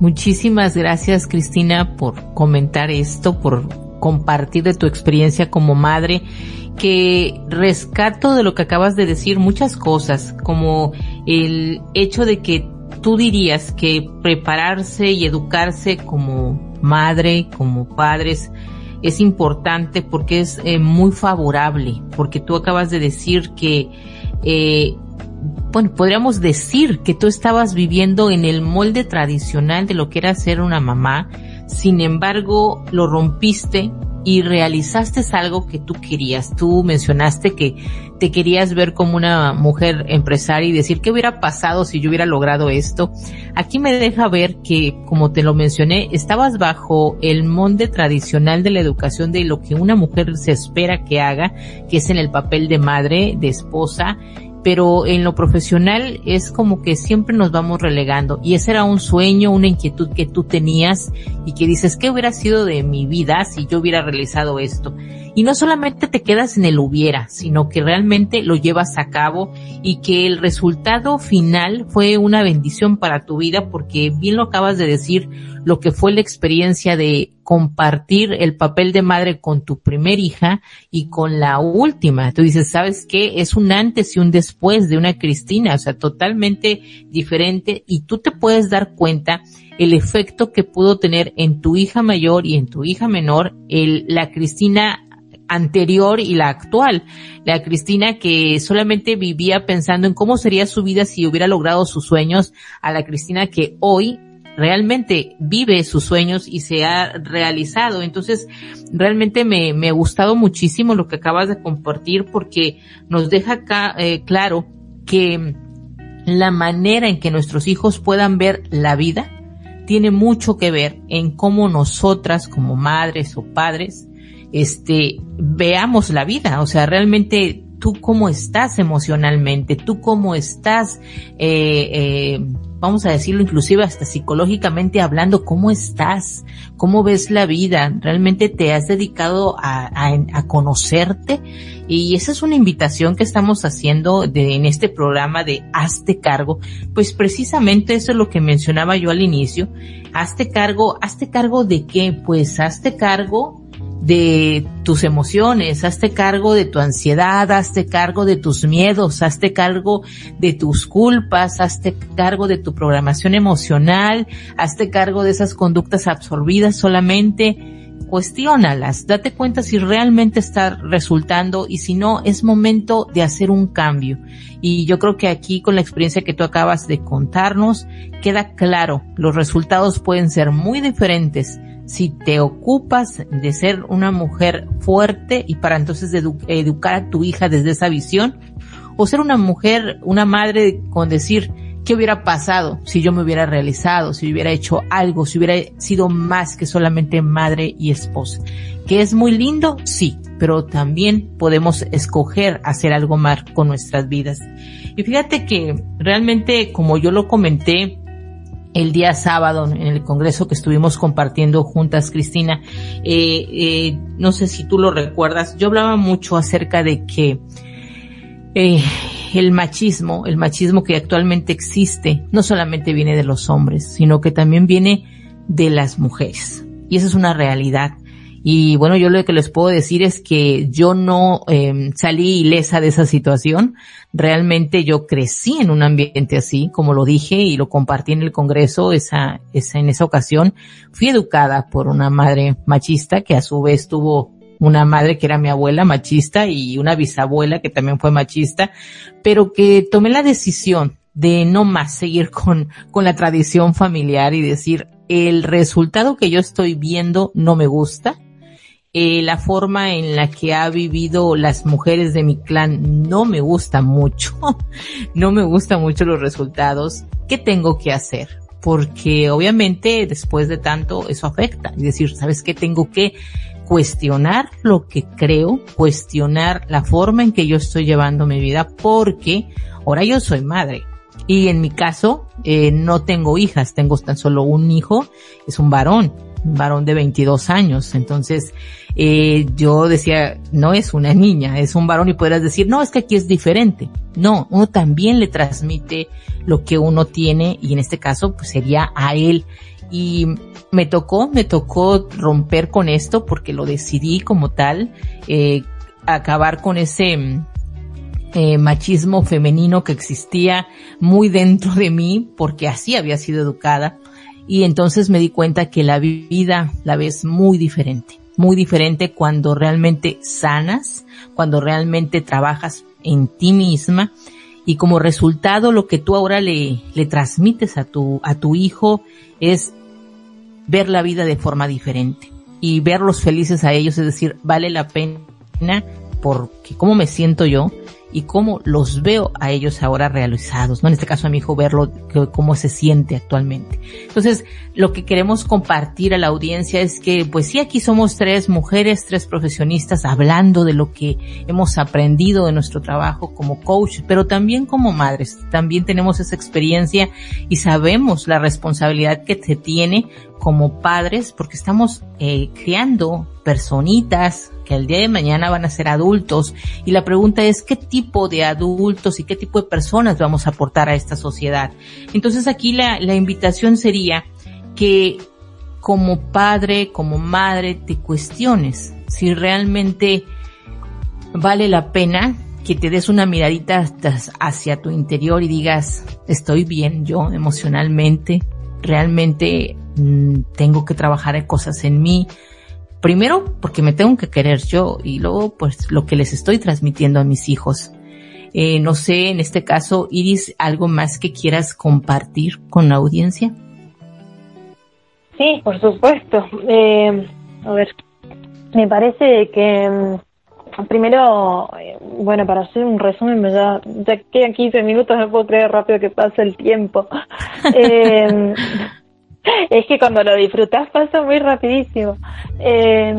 Muchísimas gracias Cristina por comentar esto, por compartir de tu experiencia como madre, que rescato de lo que acabas de decir muchas cosas, como el hecho de que tú dirías que prepararse y educarse como madre, como padres, es importante porque es eh, muy favorable, porque tú acabas de decir que, eh, bueno, podríamos decir que tú estabas viviendo en el molde tradicional de lo que era ser una mamá, sin embargo lo rompiste y realizaste algo que tú querías. Tú mencionaste que te querías ver como una mujer empresaria y decir qué hubiera pasado si yo hubiera logrado esto. Aquí me deja ver que, como te lo mencioné, estabas bajo el molde tradicional de la educación de lo que una mujer se espera que haga, que es en el papel de madre, de esposa, pero en lo profesional es como que siempre nos vamos relegando y ese era un sueño, una inquietud que tú tenías y que dices, ¿qué hubiera sido de mi vida si yo hubiera realizado esto? Y no solamente te quedas en el hubiera, sino que realmente lo llevas a cabo y que el resultado final fue una bendición para tu vida porque bien lo acabas de decir, lo que fue la experiencia de compartir el papel de madre con tu primer hija y con la última. Tú dices, ¿sabes qué? Es un antes y un después de una Cristina, o sea, totalmente diferente y tú te puedes dar cuenta el efecto que pudo tener en tu hija mayor y en tu hija menor el, la Cristina anterior y la actual. La Cristina que solamente vivía pensando en cómo sería su vida si hubiera logrado sus sueños, a la Cristina que hoy realmente vive sus sueños y se ha realizado. Entonces, realmente me, me ha gustado muchísimo lo que acabas de compartir porque nos deja acá eh, claro que la manera en que nuestros hijos puedan ver la vida tiene mucho que ver en cómo nosotras como madres o padres este, veamos la vida, o sea, realmente tú cómo estás emocionalmente, tú cómo estás, eh, eh, vamos a decirlo inclusive hasta psicológicamente hablando, cómo estás, cómo ves la vida, realmente te has dedicado a, a, conocerte y esa es una invitación que estamos haciendo de, en este programa de Hazte cargo, pues precisamente eso es lo que mencionaba yo al inicio, hazte cargo, hazte cargo de qué, pues hazte cargo de tus emociones, hazte cargo de tu ansiedad, hazte cargo de tus miedos, hazte cargo de tus culpas, hazte cargo de tu programación emocional, hazte cargo de esas conductas absorbidas solamente, cuestiónalas, date cuenta si realmente está resultando y si no, es momento de hacer un cambio. Y yo creo que aquí con la experiencia que tú acabas de contarnos, queda claro, los resultados pueden ser muy diferentes si te ocupas de ser una mujer fuerte y para entonces educar a tu hija desde esa visión, o ser una mujer, una madre con decir, ¿qué hubiera pasado si yo me hubiera realizado, si hubiera hecho algo, si hubiera sido más que solamente madre y esposa? ¿Que es muy lindo? Sí, pero también podemos escoger hacer algo más con nuestras vidas. Y fíjate que realmente, como yo lo comenté, el día sábado en el congreso que estuvimos compartiendo juntas, Cristina, eh, eh, no sé si tú lo recuerdas, yo hablaba mucho acerca de que eh, el machismo, el machismo que actualmente existe, no solamente viene de los hombres, sino que también viene de las mujeres. Y esa es una realidad. Y bueno, yo lo que les puedo decir es que yo no eh, salí ilesa de esa situación. Realmente yo crecí en un ambiente así, como lo dije y lo compartí en el Congreso esa, esa, en esa ocasión. Fui educada por una madre machista que a su vez tuvo una madre que era mi abuela machista y una bisabuela que también fue machista, pero que tomé la decisión de no más seguir con la tradición familiar y decir, el resultado que yo estoy viendo no me gusta, eh, la forma en la que ha vivido las mujeres de mi clan no me gusta mucho, no me gustan mucho los resultados. ¿Qué tengo que hacer? Porque obviamente después de tanto eso afecta. Es decir, ¿sabes qué? Tengo que cuestionar lo que creo, cuestionar la forma en que yo estoy llevando mi vida porque ahora yo soy madre. Y en mi caso, eh, no tengo hijas, tengo tan solo un hijo, es un varón un varón de 22 años. Entonces, eh, yo decía, no es una niña, es un varón y podrás decir, no, es que aquí es diferente. No, uno también le transmite lo que uno tiene y en este caso pues sería a él. Y me tocó, me tocó romper con esto porque lo decidí como tal, eh, acabar con ese eh, machismo femenino que existía muy dentro de mí porque así había sido educada y entonces me di cuenta que la vida la ves muy diferente, muy diferente cuando realmente sanas, cuando realmente trabajas en ti misma. Y como resultado lo que tú ahora le, le transmites a tu, a tu hijo es ver la vida de forma diferente y verlos felices a ellos, es decir, vale la pena porque cómo me siento yo y cómo los veo a ellos ahora realizados, ¿no? En este caso a mi hijo verlo, cómo se siente actualmente. Entonces, lo que queremos compartir a la audiencia es que, pues sí, aquí somos tres mujeres, tres profesionistas hablando de lo que hemos aprendido de nuestro trabajo como coach, pero también como madres. También tenemos esa experiencia y sabemos la responsabilidad que se tiene como padres porque estamos eh, criando personitas que el día de mañana van a ser adultos y la pregunta es qué tipo de adultos y qué tipo de personas vamos a aportar a esta sociedad. Entonces aquí la, invitación sería que como padre, como madre, te cuestiones si realmente vale la pena que te des una miradita hacia tu interior y digas, estoy bien yo emocionalmente, realmente mm, tengo que trabajar cosas en mí. Primero porque me tengo que querer yo y luego pues lo que les estoy transmitiendo a mis hijos. Eh, no sé, en este caso, Iris, ¿algo más que quieras compartir con la audiencia? Sí, por supuesto. Eh, a ver, me parece que mm, primero, eh, bueno, para hacer un resumen, ya, ya quedan 15 minutos, no puedo creer rápido que pasa el tiempo. eh, es que cuando lo disfrutas pasa muy rapidísimo. Eh,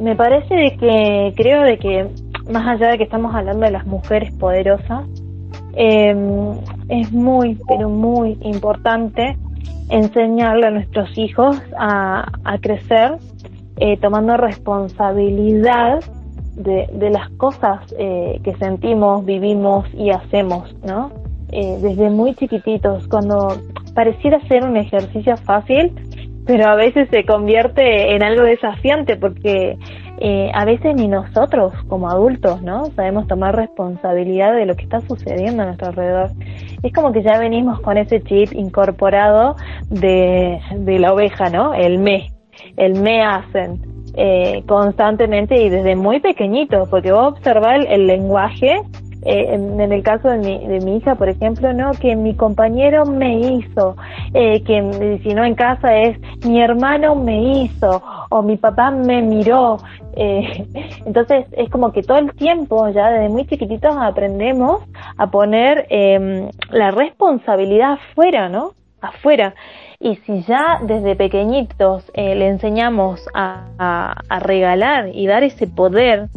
me parece de que creo de que más allá de que estamos hablando de las mujeres poderosas, eh, es muy, pero muy importante enseñarle a nuestros hijos a, a crecer eh, tomando responsabilidad de, de las cosas eh, que sentimos, vivimos y hacemos, ¿no? Eh, desde muy chiquititos, cuando pareciera ser un ejercicio fácil, pero a veces se convierte en algo desafiante porque eh, a veces ni nosotros como adultos, ¿no? Sabemos tomar responsabilidad de lo que está sucediendo a nuestro alrededor. Es como que ya venimos con ese chip incorporado de, la oveja, ¿no? El me, el me hacen eh, constantemente y desde muy pequeñito, porque vos observar el lenguaje eh, en, el caso de mi, de mi hija, por ejemplo, no, que mi compañero me hizo, eh, que si no en casa es mi hermano me hizo o mi papá me miró. Eh, entonces es como que todo el tiempo, ya desde muy chiquititos, aprendemos a poner eh, la responsabilidad afuera, ¿no? Afuera. Y si ya desde pequeñitos eh, le enseñamos a, a, a, regalar y dar ese poder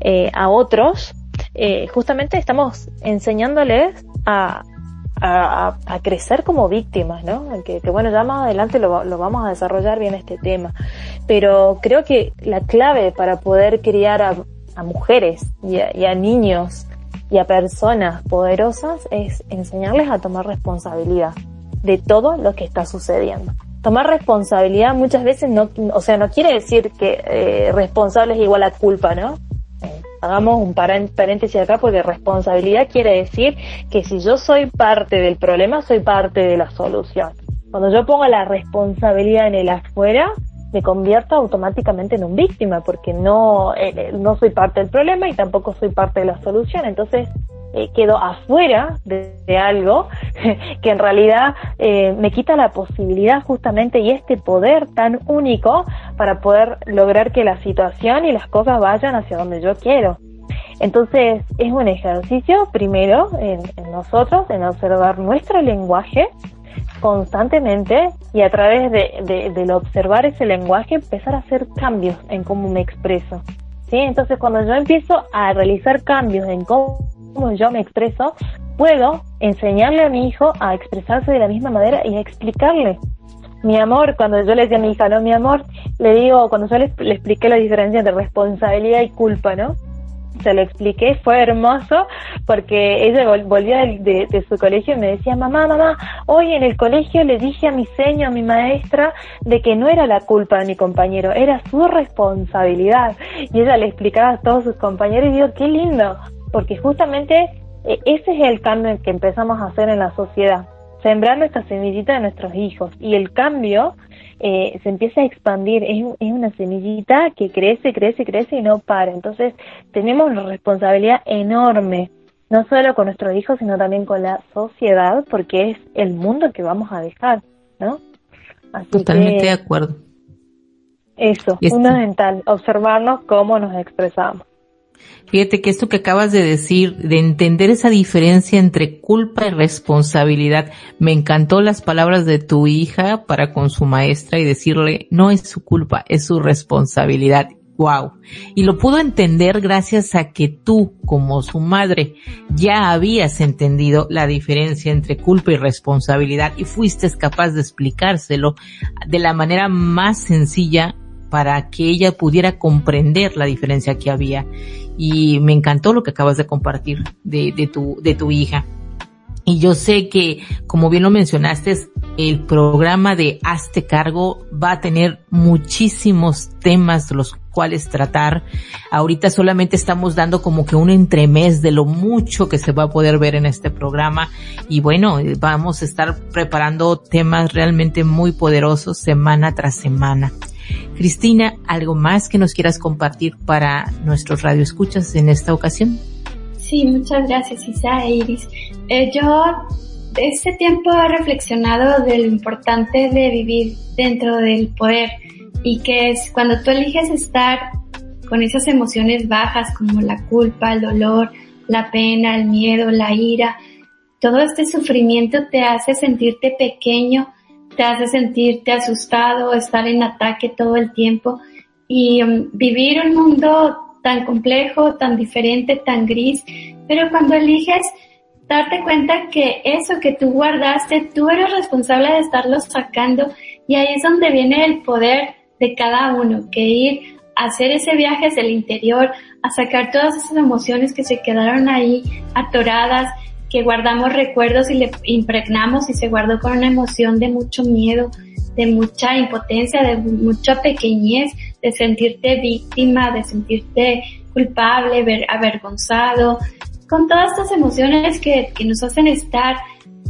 eh, a otros, eh, justamente estamos enseñándoles a, a, a, crecer como víctimas, ¿no? Que, que bueno, ya más adelante lo, lo, vamos a desarrollar bien este tema. Pero creo que la clave para poder criar a, a mujeres y a, y a niños y a personas poderosas es enseñarles a tomar responsabilidad de todo lo que está sucediendo. tomar responsabilidad muchas veces no, o sea, no quiere decir que eh, responsable es igual a culpa, ¿no? Hagamos un paréntesis acá porque responsabilidad quiere decir que si yo soy parte del problema, soy parte de la solución. Cuando yo pongo la responsabilidad en el afuera, me convierto automáticamente en un víctima porque no, eh, eh, no soy parte del problema y tampoco soy parte de la solución. Entonces, eh, quedo afuera de, algo que en realidad me quita la posibilidad justamente y este poder tan único para poder lograr que la situación y las cosas vayan hacia donde yo quiero. Entonces es un ejercicio primero en, nosotros, en observar nuestro lenguaje constantemente y a través de, del observar ese lenguaje empezar a hacer cambios en cómo me expreso. ¿sí? Entonces cuando yo empiezo a realizar cambios en cómo yo me expreso, puedo enseñarle a mi hijo a expresarse de la misma manera y a explicarle mi amor, cuando yo le decía a mi hija, no, mi amor, le digo, cuando yo le, expliqué la diferencia entre responsabilidad y culpa, ¿no? Se lo expliqué, fue hermoso, porque ella volvió de, de, su colegio y me decía, mamá, mamá, hoy en el colegio le dije a mi seño, a mi maestra, de que no era la culpa de mi compañero, era su responsabilidad. Y ella le explicaba a todos sus compañeros y digo, qué lindo, porque justamente e, ese es el cambio que empezamos a hacer en la sociedad sembrando esta semillita de nuestros hijos y el cambio eh, se empieza a expandir, es, es, una semillita que crece, crece, crece y no para. Entonces tenemos una responsabilidad enorme, no solo con nuestros hijos, sino también con la sociedad, porque es el mundo que vamos a dejar, ¿no? Totalmente de acuerdo. Eso, fundamental, observarnos cómo nos expresamos. Fíjate que esto que acabas de decir, de entender esa diferencia entre culpa y responsabilidad, me encantó las palabras de tu hija para con su maestra y decirle, no es su culpa, es su responsabilidad. Wow. Y lo pudo entender gracias a que tú, como su madre, ya habías entendido la diferencia entre culpa y responsabilidad y fuiste capaz de explicárselo de la manera más sencilla para que ella pudiera comprender la diferencia que había. Y me encantó lo que acabas de compartir de, tu, de tu hija. Y yo sé que, como bien lo mencionaste, el programa de Hazte Cargo va a tener muchísimos temas los cuales tratar. Ahorita solamente estamos dando como que un entremés de lo mucho que se va a poder ver en este programa. Y bueno, vamos a estar preparando temas realmente muy poderosos semana tras semana. Cristina, ¿algo más que nos quieras compartir para nuestros radioescuchas en esta ocasión? Sí, muchas gracias Isa e Iris. Eh, yo este tiempo he reflexionado de lo importante de vivir dentro del poder y que es cuando tú eliges estar con esas emociones bajas como la culpa, el dolor, la pena, el miedo, la ira, todo este sufrimiento te hace sentirte pequeño te hace sentirte asustado, estar en ataque todo el tiempo. Y um, vivir un mundo tan complejo, tan diferente, tan gris, pero cuando eliges darte cuenta que eso que tú guardaste, tú eres responsable de estarlo sacando. Y ahí es donde viene el poder de cada uno, que ir a hacer ese viaje hacia el interior, a sacar todas esas emociones que se quedaron ahí atoradas, que guardamos recuerdos y le impregnamos y se guardó con una emoción de mucho miedo, de mucha impotencia, de mucha pequeñez, de sentirte víctima, de sentirte culpable, ver, avergonzado, con todas estas emociones que, que nos hacen estar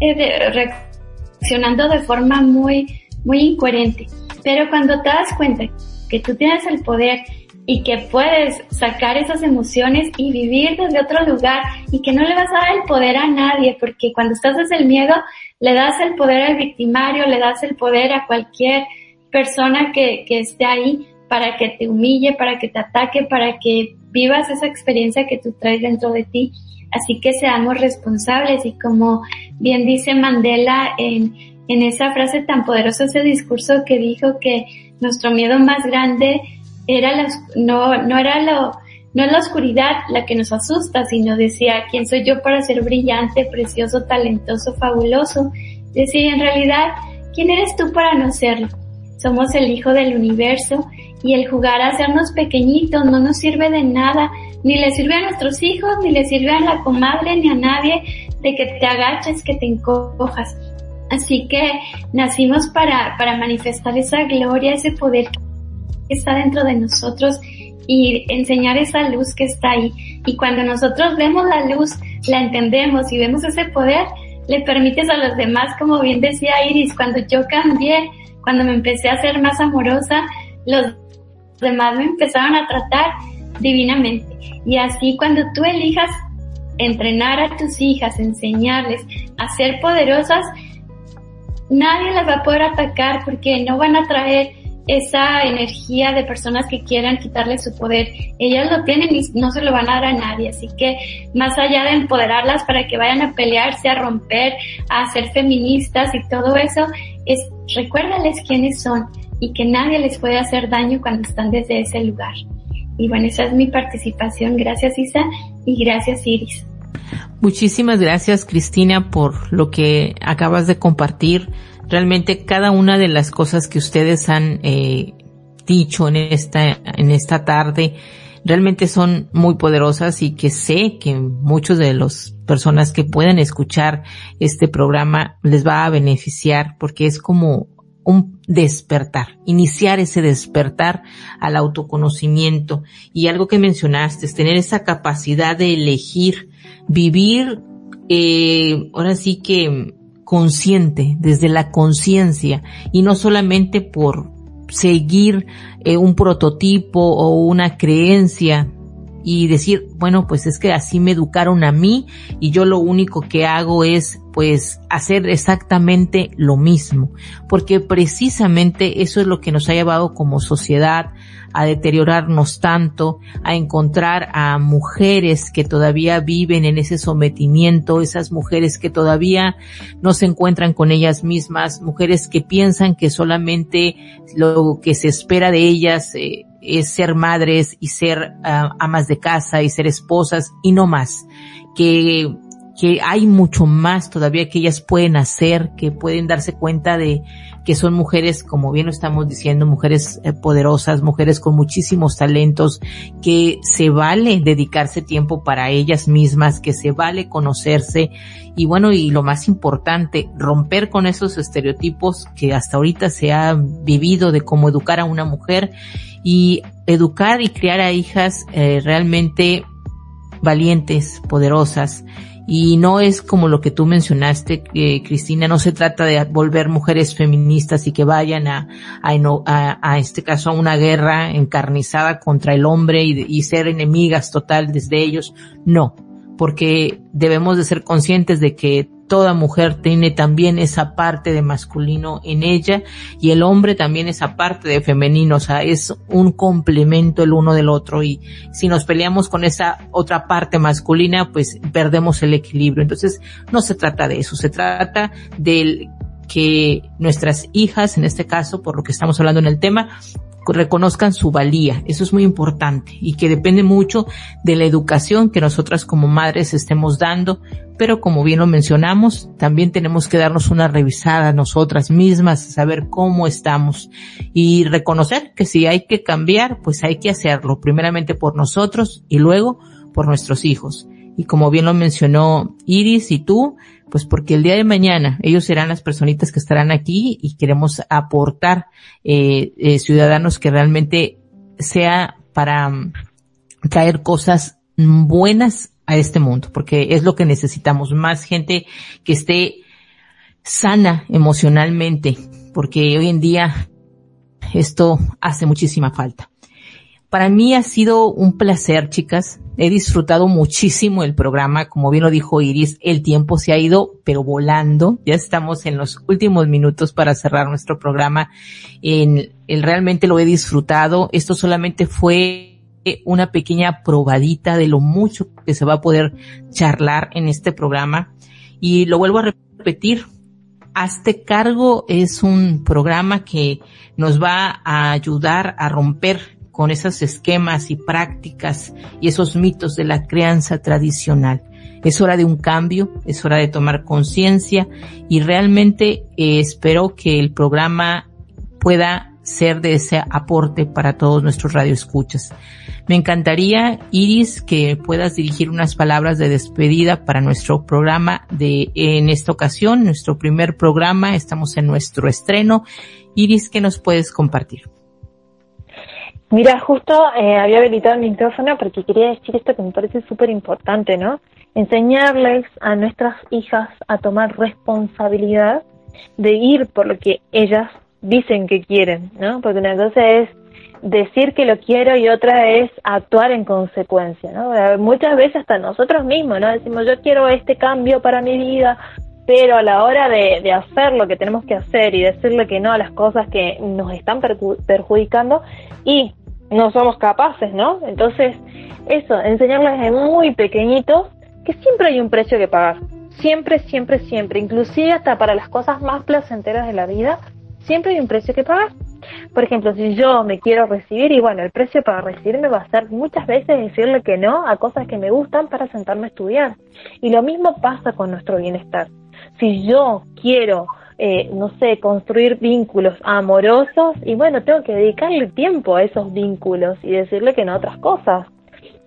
eh, reaccionando de forma muy, muy incoherente. Pero cuando te das cuenta que tú tienes el poder y que puedes sacar esas emociones y vivir desde otro lugar y que no le vas a dar el poder a nadie, porque cuando estás desde el miedo, le das el poder al victimario, le das el poder a cualquier persona que, que esté ahí para que te humille, para que te ataque, para que vivas esa experiencia que tú traes dentro de ti. Así que seamos responsables y como bien dice Mandela en, en esa frase tan poderosa, ese discurso que dijo que nuestro miedo más grande era la, no, no era lo, no es la oscuridad la que nos asusta, sino decía, ¿quién soy yo para ser brillante, precioso, talentoso, fabuloso? Decía, en realidad, ¿quién eres tú para no serlo? Somos el hijo del universo y el jugar a hacernos pequeñitos no nos sirve de nada, ni le sirve a nuestros hijos, ni le sirve a la comadre, ni a nadie de que te agaches, que te encojas. Así que nacimos para, para manifestar esa gloria, ese poder está dentro de nosotros y enseñar esa luz que está ahí. Y cuando nosotros vemos la luz, la entendemos y vemos ese poder, le permites a los demás, como bien decía Iris, cuando yo cambié, cuando me empecé a ser más amorosa, los demás me empezaron a tratar divinamente. Y así cuando tú elijas entrenar a tus hijas, enseñarles a ser poderosas, nadie las va a poder atacar porque no van a traer esa energía de personas que quieran quitarle su poder. Ellas lo tienen y no se lo van a dar a nadie. Así que más allá de empoderarlas para que vayan a pelearse, a romper, a ser feministas y todo eso, es recuérdales quiénes son y que nadie les puede hacer daño cuando están desde ese lugar. Y bueno, esa es mi participación. Gracias Isa y gracias Iris. Muchísimas gracias Cristina por lo que acabas de compartir realmente cada una de las cosas que ustedes han eh, dicho en esta, en esta tarde, realmente son muy poderosas y que sé que muchos de las personas que puedan escuchar este programa les va a beneficiar porque es como un despertar, iniciar ese despertar al autoconocimiento. Y algo que mencionaste es tener esa capacidad de elegir vivir, eh, ahora sí que consciente, desde la conciencia y no solamente por seguir eh, un prototipo o una creencia y decir, bueno, pues es que así me educaron a mí y yo lo único que hago es pues hacer exactamente lo mismo, porque precisamente eso es lo que nos ha llevado como sociedad a deteriorarnos tanto, a encontrar a mujeres que todavía viven en ese sometimiento, esas mujeres que todavía no se encuentran con ellas mismas, mujeres que piensan que solamente lo que se espera de ellas eh, es ser madres y ser ah, amas de casa y ser esposas y no más. Que que hay mucho más todavía que ellas pueden hacer, que pueden darse cuenta de que son mujeres, como bien lo estamos diciendo, mujeres eh, poderosas, mujeres con muchísimos talentos, que se vale dedicarse tiempo para ellas mismas, que se vale conocerse y bueno, y lo más importante, romper con esos estereotipos que hasta ahorita se ha vivido de cómo educar a una mujer y educar y criar a hijas eh, realmente valientes, poderosas, y no es como lo que tú mencionaste, Cristina, no se trata de volver mujeres feministas y que vayan a, a, a, este caso a una guerra encarnizada contra el hombre y, y ser enemigas total desde ellos. No, porque debemos de ser conscientes de que toda mujer tiene también esa parte de masculino en ella y el hombre también esa parte de femenino, o sea, es un complemento el uno del otro y si nos peleamos con esa otra parte masculina, pues perdemos el equilibrio. Entonces, no se trata de eso, se trata del que nuestras hijas, en este caso, por lo que estamos hablando en el tema, reconozcan su valía. Eso es muy importante y que depende mucho de la educación que nosotras como madres estemos dando, pero como bien lo mencionamos, también tenemos que darnos una revisada nosotras mismas, saber cómo estamos y reconocer que si hay que cambiar, pues hay que hacerlo, primeramente por nosotros y luego por nuestros hijos. Y como bien lo mencionó Iris y tú, pues porque el día de mañana ellos serán las personitas que estarán aquí y queremos aportar eh, eh, ciudadanos que realmente sea para mm, traer cosas buenas a este mundo, porque es lo que necesitamos, más gente que esté sana emocionalmente, porque hoy en día esto hace muchísima falta. Para mí ha sido un placer, chicas. He disfrutado muchísimo el programa. Como bien lo dijo Iris, el tiempo se ha ido, pero volando. Ya estamos en los últimos minutos para cerrar nuestro programa. En, el, realmente lo he disfrutado. Esto solamente fue una pequeña probadita de lo mucho que se va a poder charlar en este programa. Y lo vuelvo a repetir. Hazte cargo es un programa que nos va a ayudar a romper con esos esquemas y prácticas y esos mitos de la crianza tradicional. Es hora de un cambio, es hora de tomar conciencia y realmente eh, espero que el programa pueda ser de ese aporte para todos nuestros radioescuchas. Me encantaría, Iris, que puedas dirigir unas palabras de despedida para nuestro programa de, en esta ocasión, nuestro primer programa, estamos en nuestro estreno. Iris, ¿qué nos puedes compartir? Mira, justo eh, había habilitado mi micrófono porque quería decir esto que me parece súper importante, ¿no? Enseñarles a nuestras hijas a tomar responsabilidad de ir por lo que ellas dicen que quieren, ¿no? Porque una cosa es decir que lo quiero y otra es actuar en consecuencia, ¿no? Muchas veces hasta nosotros mismos, ¿no? Decimos, yo quiero este cambio para mi vida, pero a la hora de, de hacer lo que tenemos que hacer y decirle que no a las cosas que nos están perjudicando y no somos capaces, ¿no? Entonces, eso, enseñarles desde muy pequeñitos que siempre hay un precio que pagar. Siempre, siempre, siempre. Inclusive hasta para las cosas más placenteras de la vida, siempre hay un precio que pagar. Por ejemplo, si yo me quiero recibir y bueno, el precio para recibirme va a ser muchas veces decirle que no a cosas que me gustan para sentarme a estudiar. Y lo mismo pasa con nuestro bienestar. Si yo quiero eh, no sé, construir vínculos amorosos y bueno, tengo que dedicarle tiempo a esos vínculos y decirle que no a otras cosas.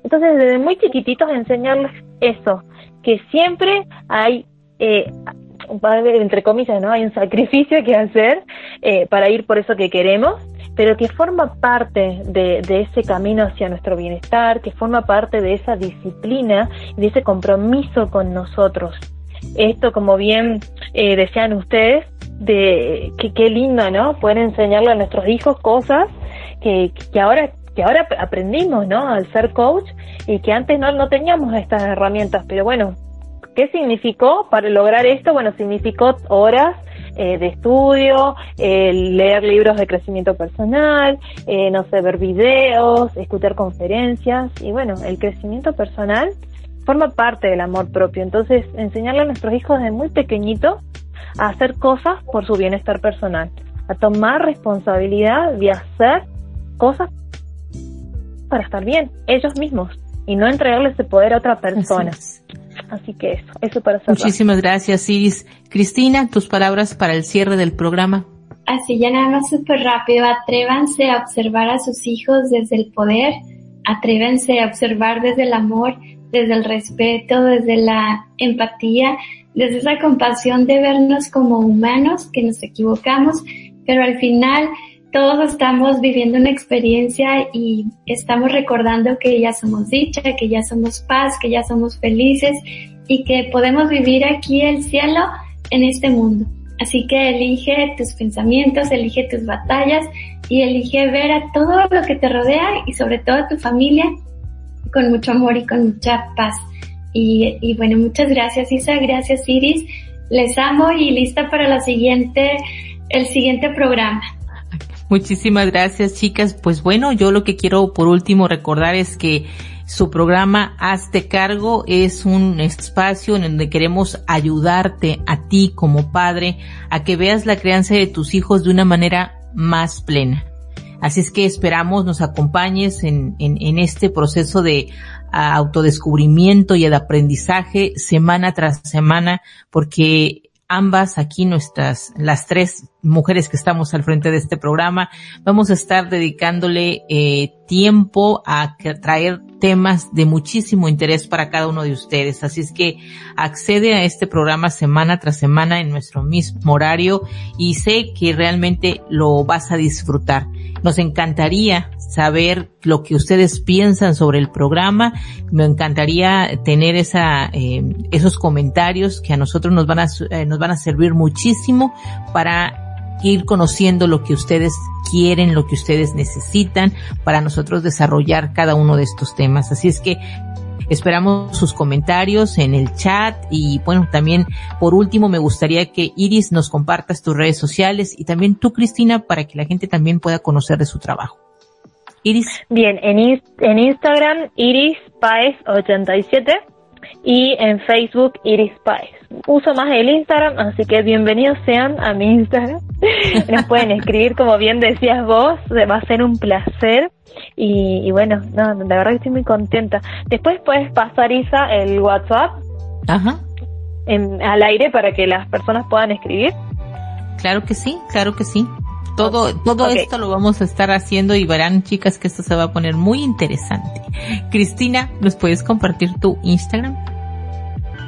Entonces, desde muy chiquititos enseñarles eso, que siempre hay, eh, entre comillas, ¿no? Hay un sacrificio que hacer eh, para ir por eso que queremos, pero que forma parte de, de, ese camino hacia nuestro bienestar, que forma parte de esa disciplina y de ese compromiso con nosotros esto, como bien eh, decían ustedes, de que qué lindo, ¿no? Poder enseñarle a nuestros hijos cosas que, que ahora que ahora aprendimos, ¿no? Al ser coach y que antes no, no teníamos estas herramientas, pero bueno, ¿qué significó para lograr esto? Bueno, significó horas eh, de estudio, eh, leer libros de crecimiento personal, eh, no sé, ver videos, escuchar conferencias y bueno, el crecimiento personal forma parte del amor propio. Entonces, enseñarle a nuestros hijos desde muy pequeñito a hacer cosas por su bienestar personal, a tomar responsabilidad de hacer cosas para estar bien, ellos mismos, y no entregarles ese poder a otra persona. Así, que eso, eso para cerrar. Muchísimas gracias, Iris. Cristina, tus palabras para el cierre del programa. Así ya nada más súper rápido, atrévanse a observar a sus hijos desde el poder, atrévanse a observar desde el amor, desde el respeto, desde la empatía, desde esa compasión de vernos como humanos, que nos equivocamos, pero al final todos estamos viviendo una experiencia y estamos recordando que ya somos dicha, que ya somos paz, que ya somos felices y que podemos vivir aquí el cielo en este mundo. Así que elige tus pensamientos, elige tus batallas y elige ver a todo lo que te rodea y sobre todo a tu familia con mucho amor y con mucha paz. Y, y bueno, muchas gracias Isa, gracias Iris. Les amo y lista para la siguiente, el siguiente programa. Muchísimas gracias chicas. Pues bueno, yo lo que quiero por último recordar es que su programa Hazte Cargo es un espacio en donde queremos ayudarte a ti como padre a que veas la crianza de tus hijos de una manera más plena. Así es que esperamos nos acompañes en, este proceso de autodescubrimiento y de aprendizaje semana tras semana, porque ambas aquí nuestras, las tres mujeres que estamos al frente de este programa, vamos a estar dedicándole eh, tiempo a traer temas de muchísimo interés para cada uno de ustedes. Así es que accede a este programa semana tras semana en nuestro mismo horario y sé que realmente lo vas a disfrutar. Nos encantaría saber lo que ustedes piensan sobre el programa. Me encantaría tener esa, eh, esos comentarios que a nosotros nos van a, eh, nos van a servir muchísimo para ir conociendo lo que ustedes quieren, lo que ustedes necesitan para nosotros desarrollar cada uno de estos temas. Así es que Esperamos sus comentarios en el chat y bueno, también por último me gustaría que Iris nos compartas tus redes sociales y también tú Cristina para que la gente también pueda conocer de su trabajo. Iris. Bien, en, en Instagram Iris Paez 87 y en Facebook Iris Paez. Uso más el Instagram, así que bienvenidos sean a mi Instagram. Nos pueden escribir, como bien decías vos, va a ser un placer. Y, bueno, no, la verdad que estoy muy contenta. Después puedes pasar, Isa, el WhatsApp Ajá. En, al aire para que las personas puedan escribir. Claro que sí, claro que sí. todo, todo esto lo vamos a estar haciendo y verán chicas que esto se va a poner muy interesante. Cristina, ¿nos puedes compartir tu Instagram?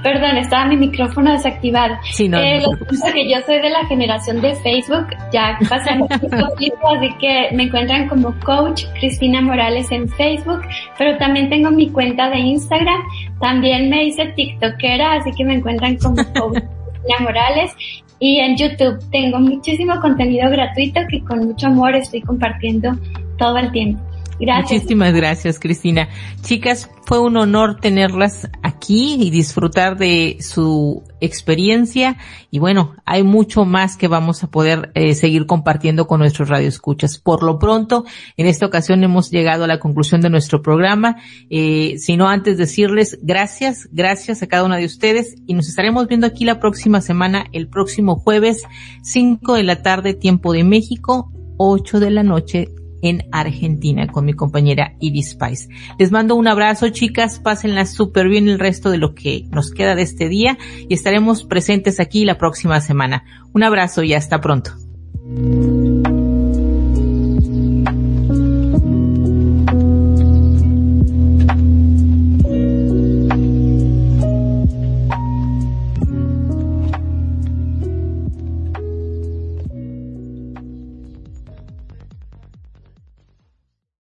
Perdón, estaba mi micrófono desactivado. Sí, no, eh, que que yo soy de la generación de Facebook, ya pasan tiempo, así que me encuentran como coach Cristina Morales en Facebook, pero también tengo mi cuenta de Instagram, también me hice TikTokera, así que me encuentran como coach Cristina Morales y en YouTube tengo muchísimo contenido gratuito que con mucho amor estoy compartiendo todo el tiempo. Muchísimas gracias, Cristina. Chicas, fue un honor tenerlas aquí y disfrutar de su experiencia. Y bueno, hay mucho más que vamos a poder eh, seguir compartiendo con nuestros radioescuchas. Por lo pronto, en esta ocasión hemos llegado a la conclusión de nuestro programa. Eh, sino antes decirles gracias, gracias a cada una de ustedes y nos estaremos viendo aquí la próxima semana, el próximo jueves, 5 de la tarde, tiempo de México, 8 de la noche en Argentina con mi compañera Iris Spice. Les mando un abrazo, chicas. Pásenla súper bien el resto de lo que nos queda de este día y estaremos presentes aquí la próxima semana. Un abrazo y hasta pronto.